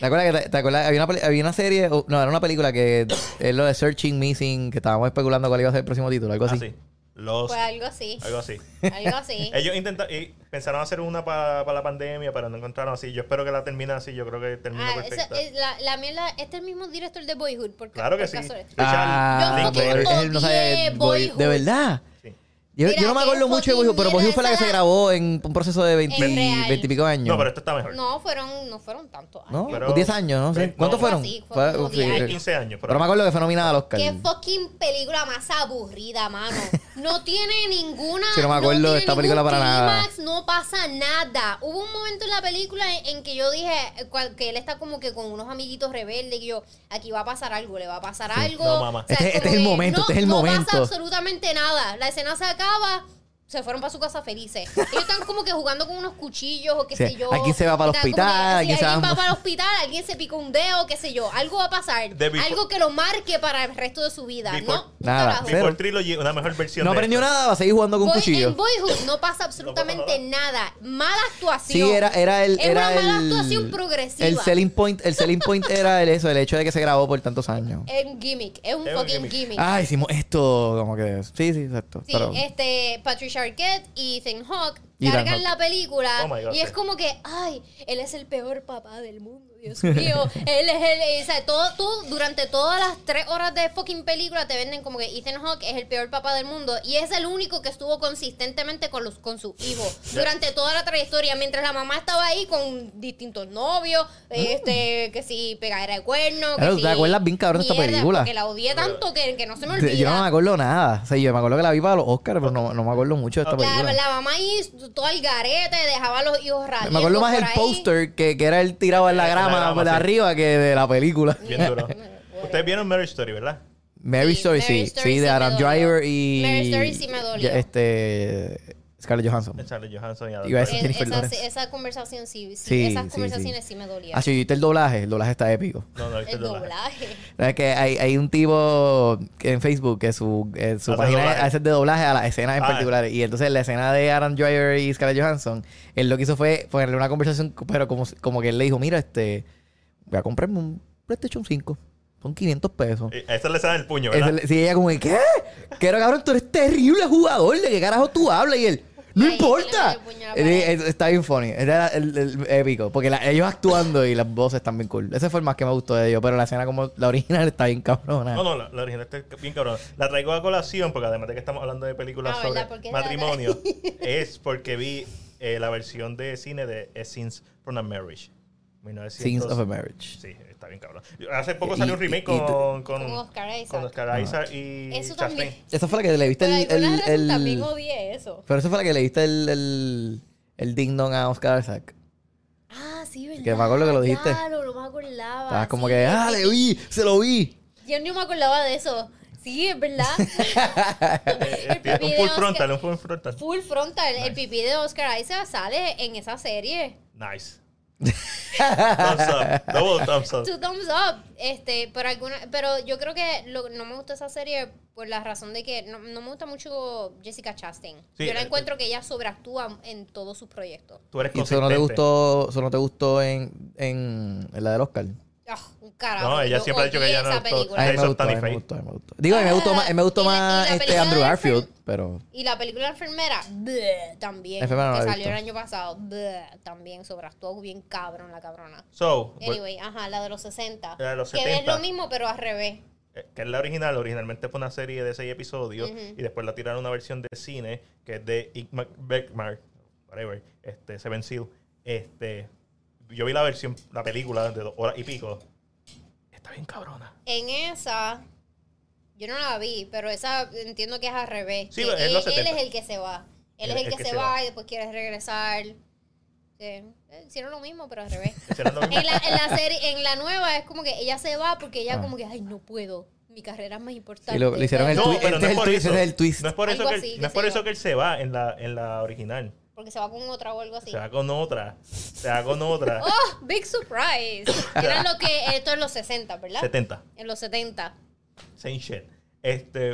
¿Te acuerdas que te, te acuerdas? Había una, peli- había una serie, o- no, era una película que es lo de Searching Missing, que estábamos especulando cuál iba a ser el próximo título, algo así. Así. Los. Pues algo así. Algo así. Algo así. Ellos intentaron. Y pensaron hacer una para la pandemia, pero no encontraron así. Yo espero que la terminen así. Yo creo que termina Ah, esa, perfecta. es la, la mierda, este es el mismo director de Boyhood. Por, Claro que por sí. casualidad. Ah, Yo él no sabía Boyhood. De verdad. Yo, Mira, yo no me acuerdo mucho de Boyhood, pero Boyhood fue la que se grabó en un proceso de 20, Es real. 20 y pico años. No, pero esta está mejor. No, fueron, no fueron tantos años. ¿No? Pero- Pues 10 años, ¿no? sé. Ve- ¿Cuántos no. fueron? Fue así, fue Fue- como sí, 10 Hay años. 15 años. Pero me acuerdo que fue nominada al Oscar. Qué fucking película más aburrida, mano. No tiene ninguna. Sí, no me acuerdo de tiene esta ningún película para nada. clímax, No pasa nada. Hubo un momento en la película en, en que yo dije eh, cual- que él está como que con unos amiguitos rebeldes. Que yo, aquí va a pasar algo, le va a pasar algo. No, mamá. Este- este como es el que momento, no- este es el no momento. pasa absolutamente nada. La escena se acaba. tava Se fueron para su casa felices. Ellos están como que jugando con unos cuchillos o qué Sí, sé yo. alguien se va para el que, hospital, sí, alguien va- va para el hospital, alguien se picó un dedo, qué sé yo. Algo va a pasar. Before- Algo que lo marque para el resto de su vida. Before- no, Nada. Before Trilogy, una mejor versión No aprendió nada, va a seguir jugando con Boy- cuchillo. en Boyhood no pasa absolutamente nada. Mala actuación. Sí, era, era el. Es era una mala el, actuación progresiva. El selling point, el selling point era el eso, el hecho de que se grabó por tantos años. Es un gimmick. Es un Es un fucking gimmick. gimmick. Ah, hicimos esto, como que. Sí, sí, exacto. Sí, pero, este, Patricia Arquette y Ethan Hawke Ethan cargan Hawke. la película Oh my God, y es sí. como que, ay, él es el peor papá del mundo, Dios mío. él es el, o sea, todo, todo, durante todas las tres horas de fucking película te venden como que Ethan Hawke es el peor papá del mundo y es el único que estuvo consistentemente con los con su hijo durante toda la trayectoria, mientras la mamá estaba ahí con distintos novios, este, que si pegadera de cuerno, que Claro, ¿tú si te acuerdas bien cabrón de esta película? Porque la odié tanto que, que no se me olvida. yo no me acuerdo nada. O sea, yo me acuerdo que la vi para los Oscars, pero no, no me acuerdo mucho de esta La, película. la mamá ahí todo el garete, dejaba a los hijos radiando me acuerdo más el póster que, que era el tirado en la En la grama, de sí. arriba que de la película. Bien duro. Ustedes vieron Marriage Story, ¿verdad? Mary Sí, Story, Mary sí. Story Sí, sí de Adam dolió. Driver y. Mary Story sí me dolió. Este. Scarlett Johansson. De Charlie Johansson y Adam Iba a Driver. decir Es- Jennifer esa, Lawrence. esa conversación sí, sí, Sí, esas sí, conversaciones sí. sí, me dolían. Ah, sí, ¿viste el doblaje? El doblaje está épico. No, no, viste el doblaje. doblaje. Es que hay, hay un tipo en Facebook que su, eh, su Hace página doblaje. hace de doblaje a las escenas en Ah. particular. Y entonces la escena de Adam Driver y Scarlett Johansson, él lo que hizo fue ponerle una conversación, pero como, como que él le dijo, mira, este, voy a comprarme un PlayStation 5. Son 500 pesos. Eh, Esa le sale el puño, Ese ¿verdad? le- sí, ella como, ¿qué? ¿Qué era, cabrón? Tú eres terrible jugador. ¿De qué carajo tú hablas? Y él, no importa. Está bien funny. Era el, el épico. Porque la- ellos actuando y las voces están bien cool. Ese fue el más que me gustó de ellos. Pero la escena como la original está bien cabrona. No, no, la, la original está bien cabrón. La traigo a colación porque además de que estamos hablando de películas Ah, sobre ¿verdad? ¿Por qué la matrimonio, es porque vi eh, la versión de cine de Scenes from a Marriage. 1900. Scenes of a Marriage. Sí, está bien cabrón. Hace poco Y- salió un y- remake y- con, con, Con Oscar Isaac. con Oscar Isaac y Eso Chastain. también. Esa fue la que le viste el... el, el- también odié eso. pero esa fue la que le viste el, el, el ding dong a Oscar Isaac. Ah, sí, ¿verdad? Que me acuerdo que lo dijiste. Claro, no me acordaba. Estabas como sí, que, el ah, le vi, se lo vi. Yo no me acordaba de eso. Sí, es verdad. Eh, El eh, pipí un full frontal, un full frontal. Full frontal. El pipí de Oscar Isaac sale en esa serie. Nice. Thumbs up. Double thumbs up. Two thumbs up. Este, pero alguna, pero yo creo que lo- no me gusta esa serie por la razón de que no, no me gusta mucho Jessica Chastain. Sí, yo la eh, encuentro que ella sobreactúa en todos sus proyectos. Tú eres ¿Y eso no te gustó, eso no te gustó en, en, en la del Oscar? Ah, un carajo. No, ella Yo siempre ha dicho que ella no esa gustó. película. A mí me gustó, a mí me gustó, me gustó. Digo, a mí me gustó más, me gustó este película Andrew Garfield, pero... Y la película La Enfermera, bleh, también. Enfermera no la que salió el año pasado, bleh, también sobreactuó bien cabrón la cabrona. So, pues, Anyway, ajá, la de los 60. La de los que 70. es lo mismo, pero al revés. eh, que es la original, originalmente fue una serie de seis episodios y después la tiraron una versión de cine que es de Igmar Beckmar, whatever, este, Seven Seal. Este, yo vi la versión, la película de dos horas y pico. Está bien cabrona. En esa, yo no la vi, pero esa entiendo que es al revés. Sí, que él, él 70. es el que se va. Él es el, que, se, va, y después quiere regresar. Sí, eh, hicieron lo mismo, pero al revés. En la, en la serie, en la nueva es como que ella se va porque ella Ah. como que, ay, no puedo. Mi carrera es más importante. Sí, lo- le hicieron el No, pero este no es el por twist, eso. ese es el twist. No es por eso, que, así, no qué es por sé eso yo. que él se va en la, en la original. Porque se va con otra o algo así. Se va con otra. Se va con otra. ¡Oh! Big surprise. Eran lo que. Esto en los 60, ¿verdad? 70. En los 70. Same shit. Este,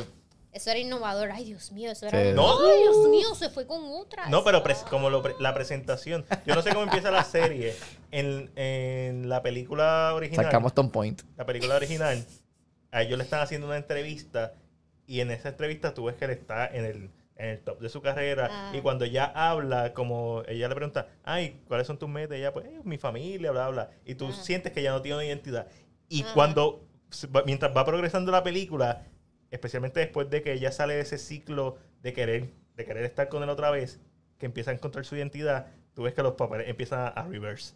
Eso era innovador. Ay, Dios mío, eso era. Sí. No. Ay, Dios mío, se fue con otra. no, pero como lo pre- la presentación. Yo no sé cómo empieza la serie. En, en la película original. Sacamos Tom Point. La película original. A ellos le están haciendo una entrevista. Y en esa entrevista tú ves que él está en el, en el top de su carrera. Ah. Y cuando ella habla, como ella le pregunta, ay, ¿cuáles son tus metas? Ella, pues, "Eh, mi familia, bla, bla. Y tú Ajá. sientes que ella no tiene una identidad. Y Ajá. cuando, mientras va progresando la película, especialmente después de que ella sale de ese ciclo de querer, de querer estar con él otra vez, que empieza a encontrar su identidad, tú ves que los papeles empiezan a, a reverse.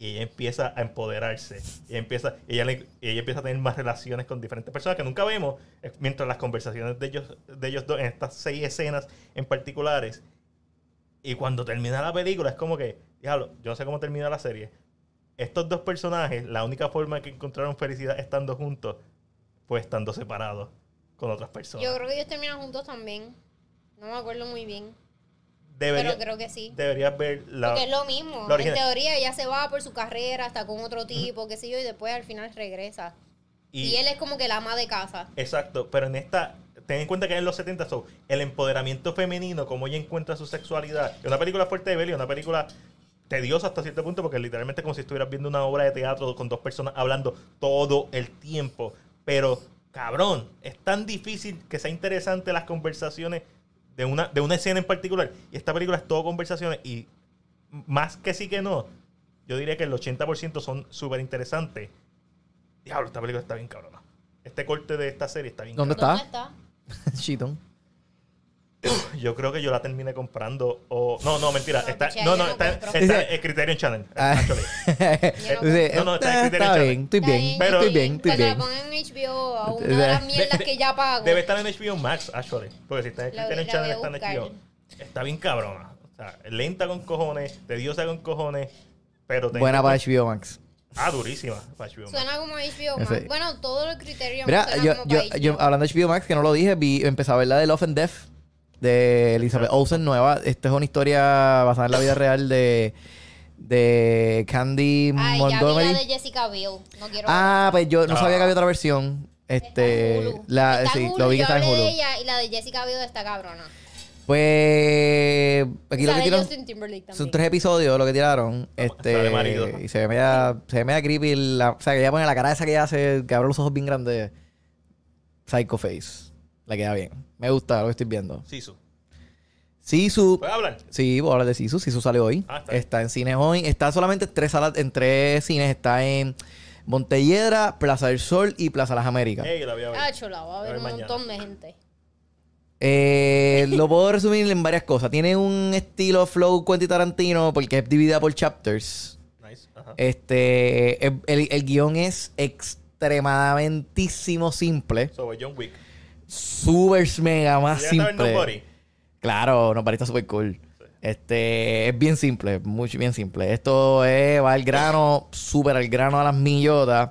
Y ella empieza a empoderarse. Y empieza, ella, le- ella empieza a tener más relaciones con diferentes personas que nunca vemos, eh, mientras las conversaciones de ellos, de ellos dos, en estas seis escenas en particulares. Y cuando termina la película, es como que, diablo, yo no sé cómo termina la serie. Estos dos personajes, la única forma que encontraron felicidad estando juntos fue estando separados con otras personas. Yo creo que ellos terminan juntos también. No me acuerdo muy bien. Debería- pero creo que sí. Deberías ver la... Porque es lo mismo. En teoría, ella se va por su carrera, está con otro tipo, qué sé yo, y después al final regresa. Y, él es como que el ama de casa. Exacto, pero en esta, ten en cuenta que en los 70 son el empoderamiento femenino, cómo ella encuentra su sexualidad. Es una película fuerte de Belly, una película tediosa hasta cierto punto, porque literalmente es como si estuvieras viendo una obra de teatro con dos personas hablando todo el tiempo. Pero, cabrón, es tan difícil que sea interesante las conversaciones de una, de una escena en particular. Y esta película es todo conversaciones y más que sí que no, yo diría que el 80% son súper interesantes. Diablo, esta película está bien cabrona. Este corte de esta serie está bien ¿Dónde cabrón. ¿Está? ¿Dónde está? Yo creo que yo la terminé comprando o... No, no, mentira. No, está, no, no, está, está en Criterion Channel. Ah. No, no, está en "Ah, Criterion está Channel". bien, estoy bien, estoy bien, estoy bien. pongan en HBO a una De- de las de- mierdas de- que ya pago. Debe estar en HBO Max, actually. Porque si está en Criterion Channel, está en. HBO. Está bien cabrona. O sea, lenta con cojones, tediosa con cojones, pero... Buena para HBO Max. Ah, durísima para HBO Max. Suena como HBO Max. Bueno, todo el criterio Mira, yo, como yo, hablando de HBO Max, que no lo dije, vi, empecé a ver la de Love and Death de Elizabeth Olsen nueva. Esta es una historia basada en la vida real de, de Candy Ay, ya vi Montgomery. la de Jessica Biel. No quiero Ah, pues yo no Ah. sabía que había otra versión. Está Este, en Hulu. la, Está en sí, Hulu, lo vi que yo está en hablé de Hulu. ella y la de Jessica Biel está cabrona. Pues aquí lo la que de tiraron Justin Timberlake también. son tres episodios lo que tiraron. de marido. Este, y se ve media, se ve media creepy. La, o sea, que ella pone la cara esa que ella hace, que abre los ojos bien grandes. Psycho Face. Le queda bien. Me gusta lo que estoy viendo. Sisu. Sisu. ¿Puedes hablar? Sí, voy a hablar de Sisu. Sisu sale hoy. Ah, está en cines hoy. Está solamente en tres salas, en tres cines. Está en Montelledra, Plaza del Sol y Plaza Las Américas. Ey, la voy a ver. Ah, chula, va a haber un mañana. montón de gente. Eh, lo puedo resumir en varias cosas. Tiene un estilo flow Quentin Tarantino porque es dividida por chapters. Nice. Ajá. Este, el, el- el guion es extremadamentísimo simple. So, John Wick. Super mega más ¿Ya sabes simple. Claro, no parece súper cool. Este, es bien simple, muy bien simple. Esto es, va al grano, súper al grano a las millotas.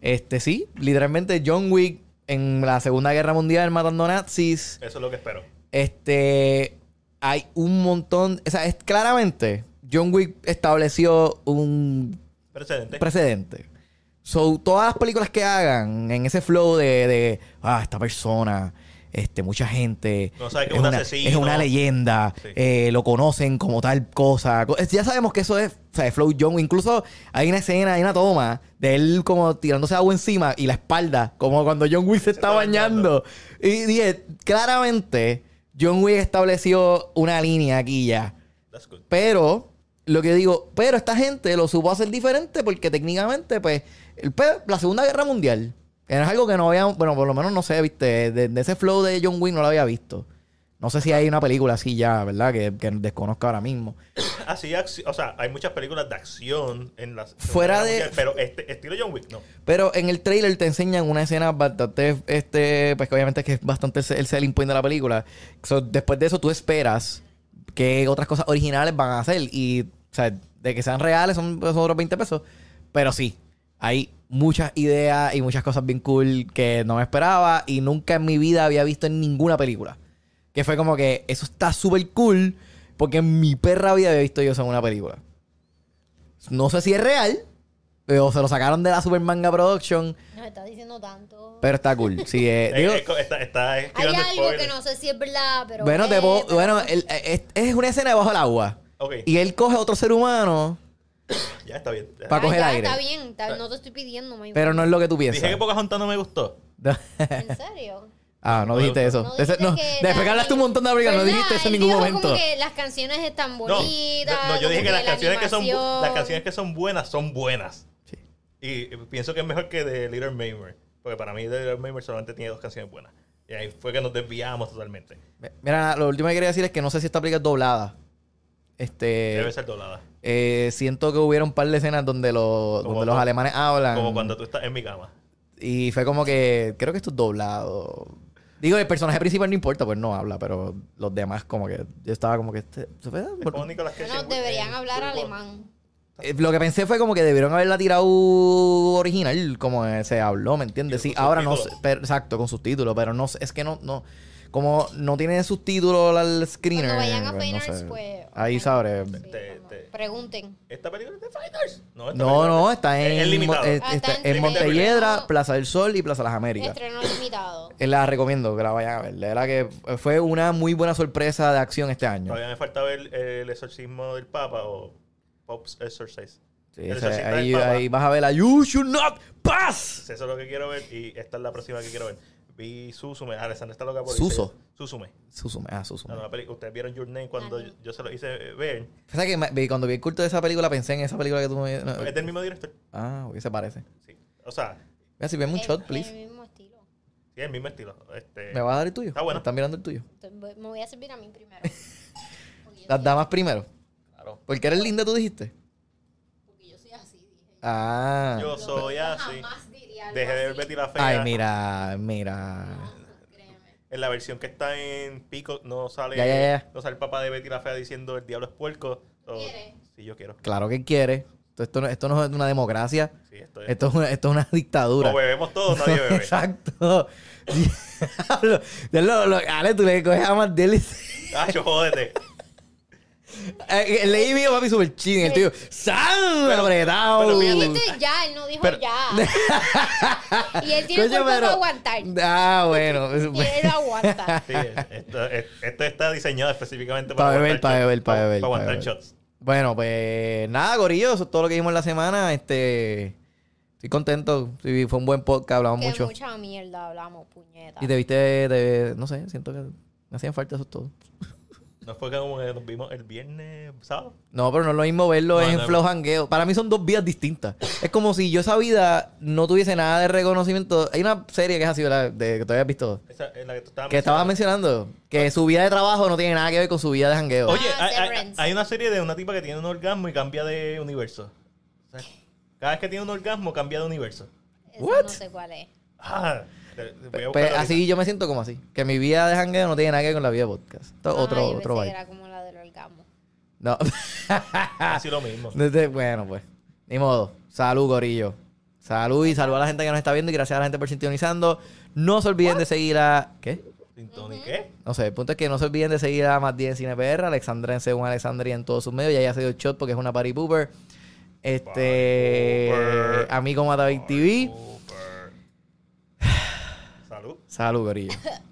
Este, sí, literalmente John Wick en la Segunda Guerra Mundial matando nazis. Eso es lo que espero. Este, hay un montón, o sea, es claramente John Wick estableció un Precedente. precedente. So, todas las películas que hagan en ese flow de, de ah, esta persona, este, mucha gente, No sabe que es un una, es una leyenda, Sí. eh, lo conocen como tal cosa. Co- Ya sabemos que eso es, o sea, flow John. Incluso hay una escena, hay una toma de él como tirándose agua encima y la espalda, como cuando John Wick se, está, está bañando. Y dije, claramente, John Wick estableció una línea aquí ya. That's good. Pero, lo que digo, pero esta gente lo supo hacer diferente porque técnicamente, pues, la Segunda Guerra Mundial era algo que no había, bueno, por lo menos no sé, viste, de, de ese flow de John Wick no lo había visto. No sé si hay una película así ya, ¿verdad? Que, que desconozco ahora mismo. Así, acci- o sea, hay muchas películas de acción en las. Fuera de- Pero este, estilo John Wick, no. Pero en el trailer te enseñan una escena bastante, este, pues que obviamente que es bastante el selling point de la película. So, después de eso tú esperas que otras cosas originales van a hacer. Y O sea, de que sean reales son, son otros 20 pesos. Pero sí, hay muchas ideas y muchas cosas bien cool que no me esperaba y nunca en mi vida había visto en ninguna película. Que fue como que eso está súper cool porque en mi perra vida había visto yo eso en una película. No sé si es real o se lo sacaron de la Super Manga Production, Nos está diciendo tanto. pero está cool. Sí, eh, Eh, digo- está, está Hay algo spoilers. que no sé si es verdad, pero. bueno, te eh, puedo- pero- bueno el- es, es una escena debajo del agua. Ok, Y él coge a otro ser humano, ya está bien. Ya. Pa- Ah, coger ya, aire. Está bien, está- no te estoy pidiendo, my pero no es lo que tú Dije piensas. que Pocahontas no me gustó. ¿En serio? ah, no No, dijiste eso. No dijiste no, que después que la- hablaste un montón de películas, no ¿Verdad? dijiste eso en ningún momento. Como que las canciones están No, bonitas. no, yo dije que las la canciones que, son, las canciones que son buenas son buenas. Sí. Y pienso que es mejor que de Little Mermaid. Porque para mí The Little Mermaid solamente tiene dos canciones buenas. Y ahí fue que nos desviamos totalmente. Mira, lo último que quería decir es que no sé si esta película es doblada. Este. Debe ser doblada. eh, siento que hubiera un par de escenas donde, los, Como donde los alemanes hablan. Como cuando tú estás en mi cama. Y fue como que. Creo que esto es doblado. Digo, el personaje principal no importa, pues no habla, pero los demás, como que. Yo estaba como que. Este, en- deberían hablar alemán. Eh, Lo que pensé fue como que debieron haberla tirado original, como se habló, ¿me entiendes? Sí, ahora no sé, pero- exacto, con subtítulos, pero no sé, es que no, no, como no tiene subtítulos al screener. Cuando vayan a pues, Fine no sé. pues. Ahí ok. sabré. Sí, Te- te- Pregunten. ¿Esta película es de Fighters? No, esta No, no, es- está es- en, es limitado. eh, Ah, está está en Montelledra. Plaza del Sol y Plaza de las Américas. Estreno limitado. Eh, La recomiendo que la vayan a ver. De verdad que fue una muy buena sorpresa de acción este año. Todavía me falta ver eh, el exorcismo del Papa o Pope's Exorcise. Sí, ese- ahí, ahí vas a ver la You Should Not Pass. Eso es lo que quiero ver y esta es la próxima que quiero ver. Vi Susume. Alessandra está loca por Suso. Susume. Susume, ah, Susume. La nueva peli- Ustedes vieron Your Name cuando yo se lo hice ver. O sea que me- vi- cuando vi el culto de esa película pensé en esa película que tú me... no, Es del mismo director. ah, porque se parece. Sí. O sea, Mira, si ven un Es- shot, please. el mismo estilo. sí, es el mismo estilo. Este, ¿Me vas a dar el tuyo? Está bueno. ¿Están mirando el tuyo? Entonces, Me voy a servir a mí primero. Las damas primero. Claro. Porque eres linda, tú dijiste. Porque yo soy así, dije. Ah. Yo soy así. Jamás Dejé de ver. Betty la Fea. Ay, mira, mira. En la versión que está en Pico no sale, Ya, ya, ya. no sale el papá de Betty la Fea diciendo el diablo es puerco. So, ¿Quieres? sí, yo quiero. Claro que quiere. Esto, esto no, esto no es una democracia. Sí, esto es. Esto es una, esto es una dictadura. O bebemos todos, nadie bebe. Exacto. Diablo. Diablo, lo- Ale, tú le coges a más Ah, yo jódete. Eh, leí mío, papi, súper ching. El tío, ¡san! Apretado. pero fíjate- Dijiste ya, él no dijo Pero- ya. y él tiene Coño, cuerpo para pero- aguantar. Ah, bueno. Y él lo aguanta. Sí, esto, esto está diseñado específicamente Pa' beber, aguantar pa' shots. beber, pa' Pa- beber, Para pa' aguantar beber. shots. Bueno, pues nada, Gorillo, eso es todo lo que vimos en la semana. Este, estoy contento. Sí, fue un buen podcast, hablamos que mucho. mucha mierda hablamos, puñeta. Y te viste de, no sé, siento que me hacían falta eso todo. No fue como que nos vimos el viernes, sábado. No, pero no es lo mismo verlo No, en no. flow hangueo. Para mí son dos vidas distintas. Es como si yo esa vida no tuviese nada de reconocimiento. Hay una serie que es así, ¿verdad? De, que tú habías visto. Esa es la que tú estabas Que estabas mencionando. Que su vida de trabajo no tiene nada que ver con su vida de hangueo. Oye, Ah, hay, hay- Severance. hay una serie de una tipa que tiene un orgasmo y cambia de universo. O sea, cada vez que tiene un orgasmo, cambia de universo. Esa What? no sé cuál es. Ah, te- te voy a Pues buscar así yo me siento como así. Que mi vida de hangueo no tiene nada que ver con la vida de podcast. Esto Ah, otro, yo otro que era como la del orgasmo. No. Así lo mismo. Desde- bueno, pues. Ni modo. Salud, Gorillo. Salud y salud a la gente que nos está viendo y gracias a la gente por sintonizando. No se olviden de seguir a. ¿Qué? Tintoni, ¿qué? No sé, el punto es que no se olviden de seguir a Más 10 Cine PR, Alexandra en según Alexandria en todos sus medios. Ya ya se dio el shot porque es una party pooper. Este. Party pooper. A mí como a David TV. Salud. Salud, Gorillo.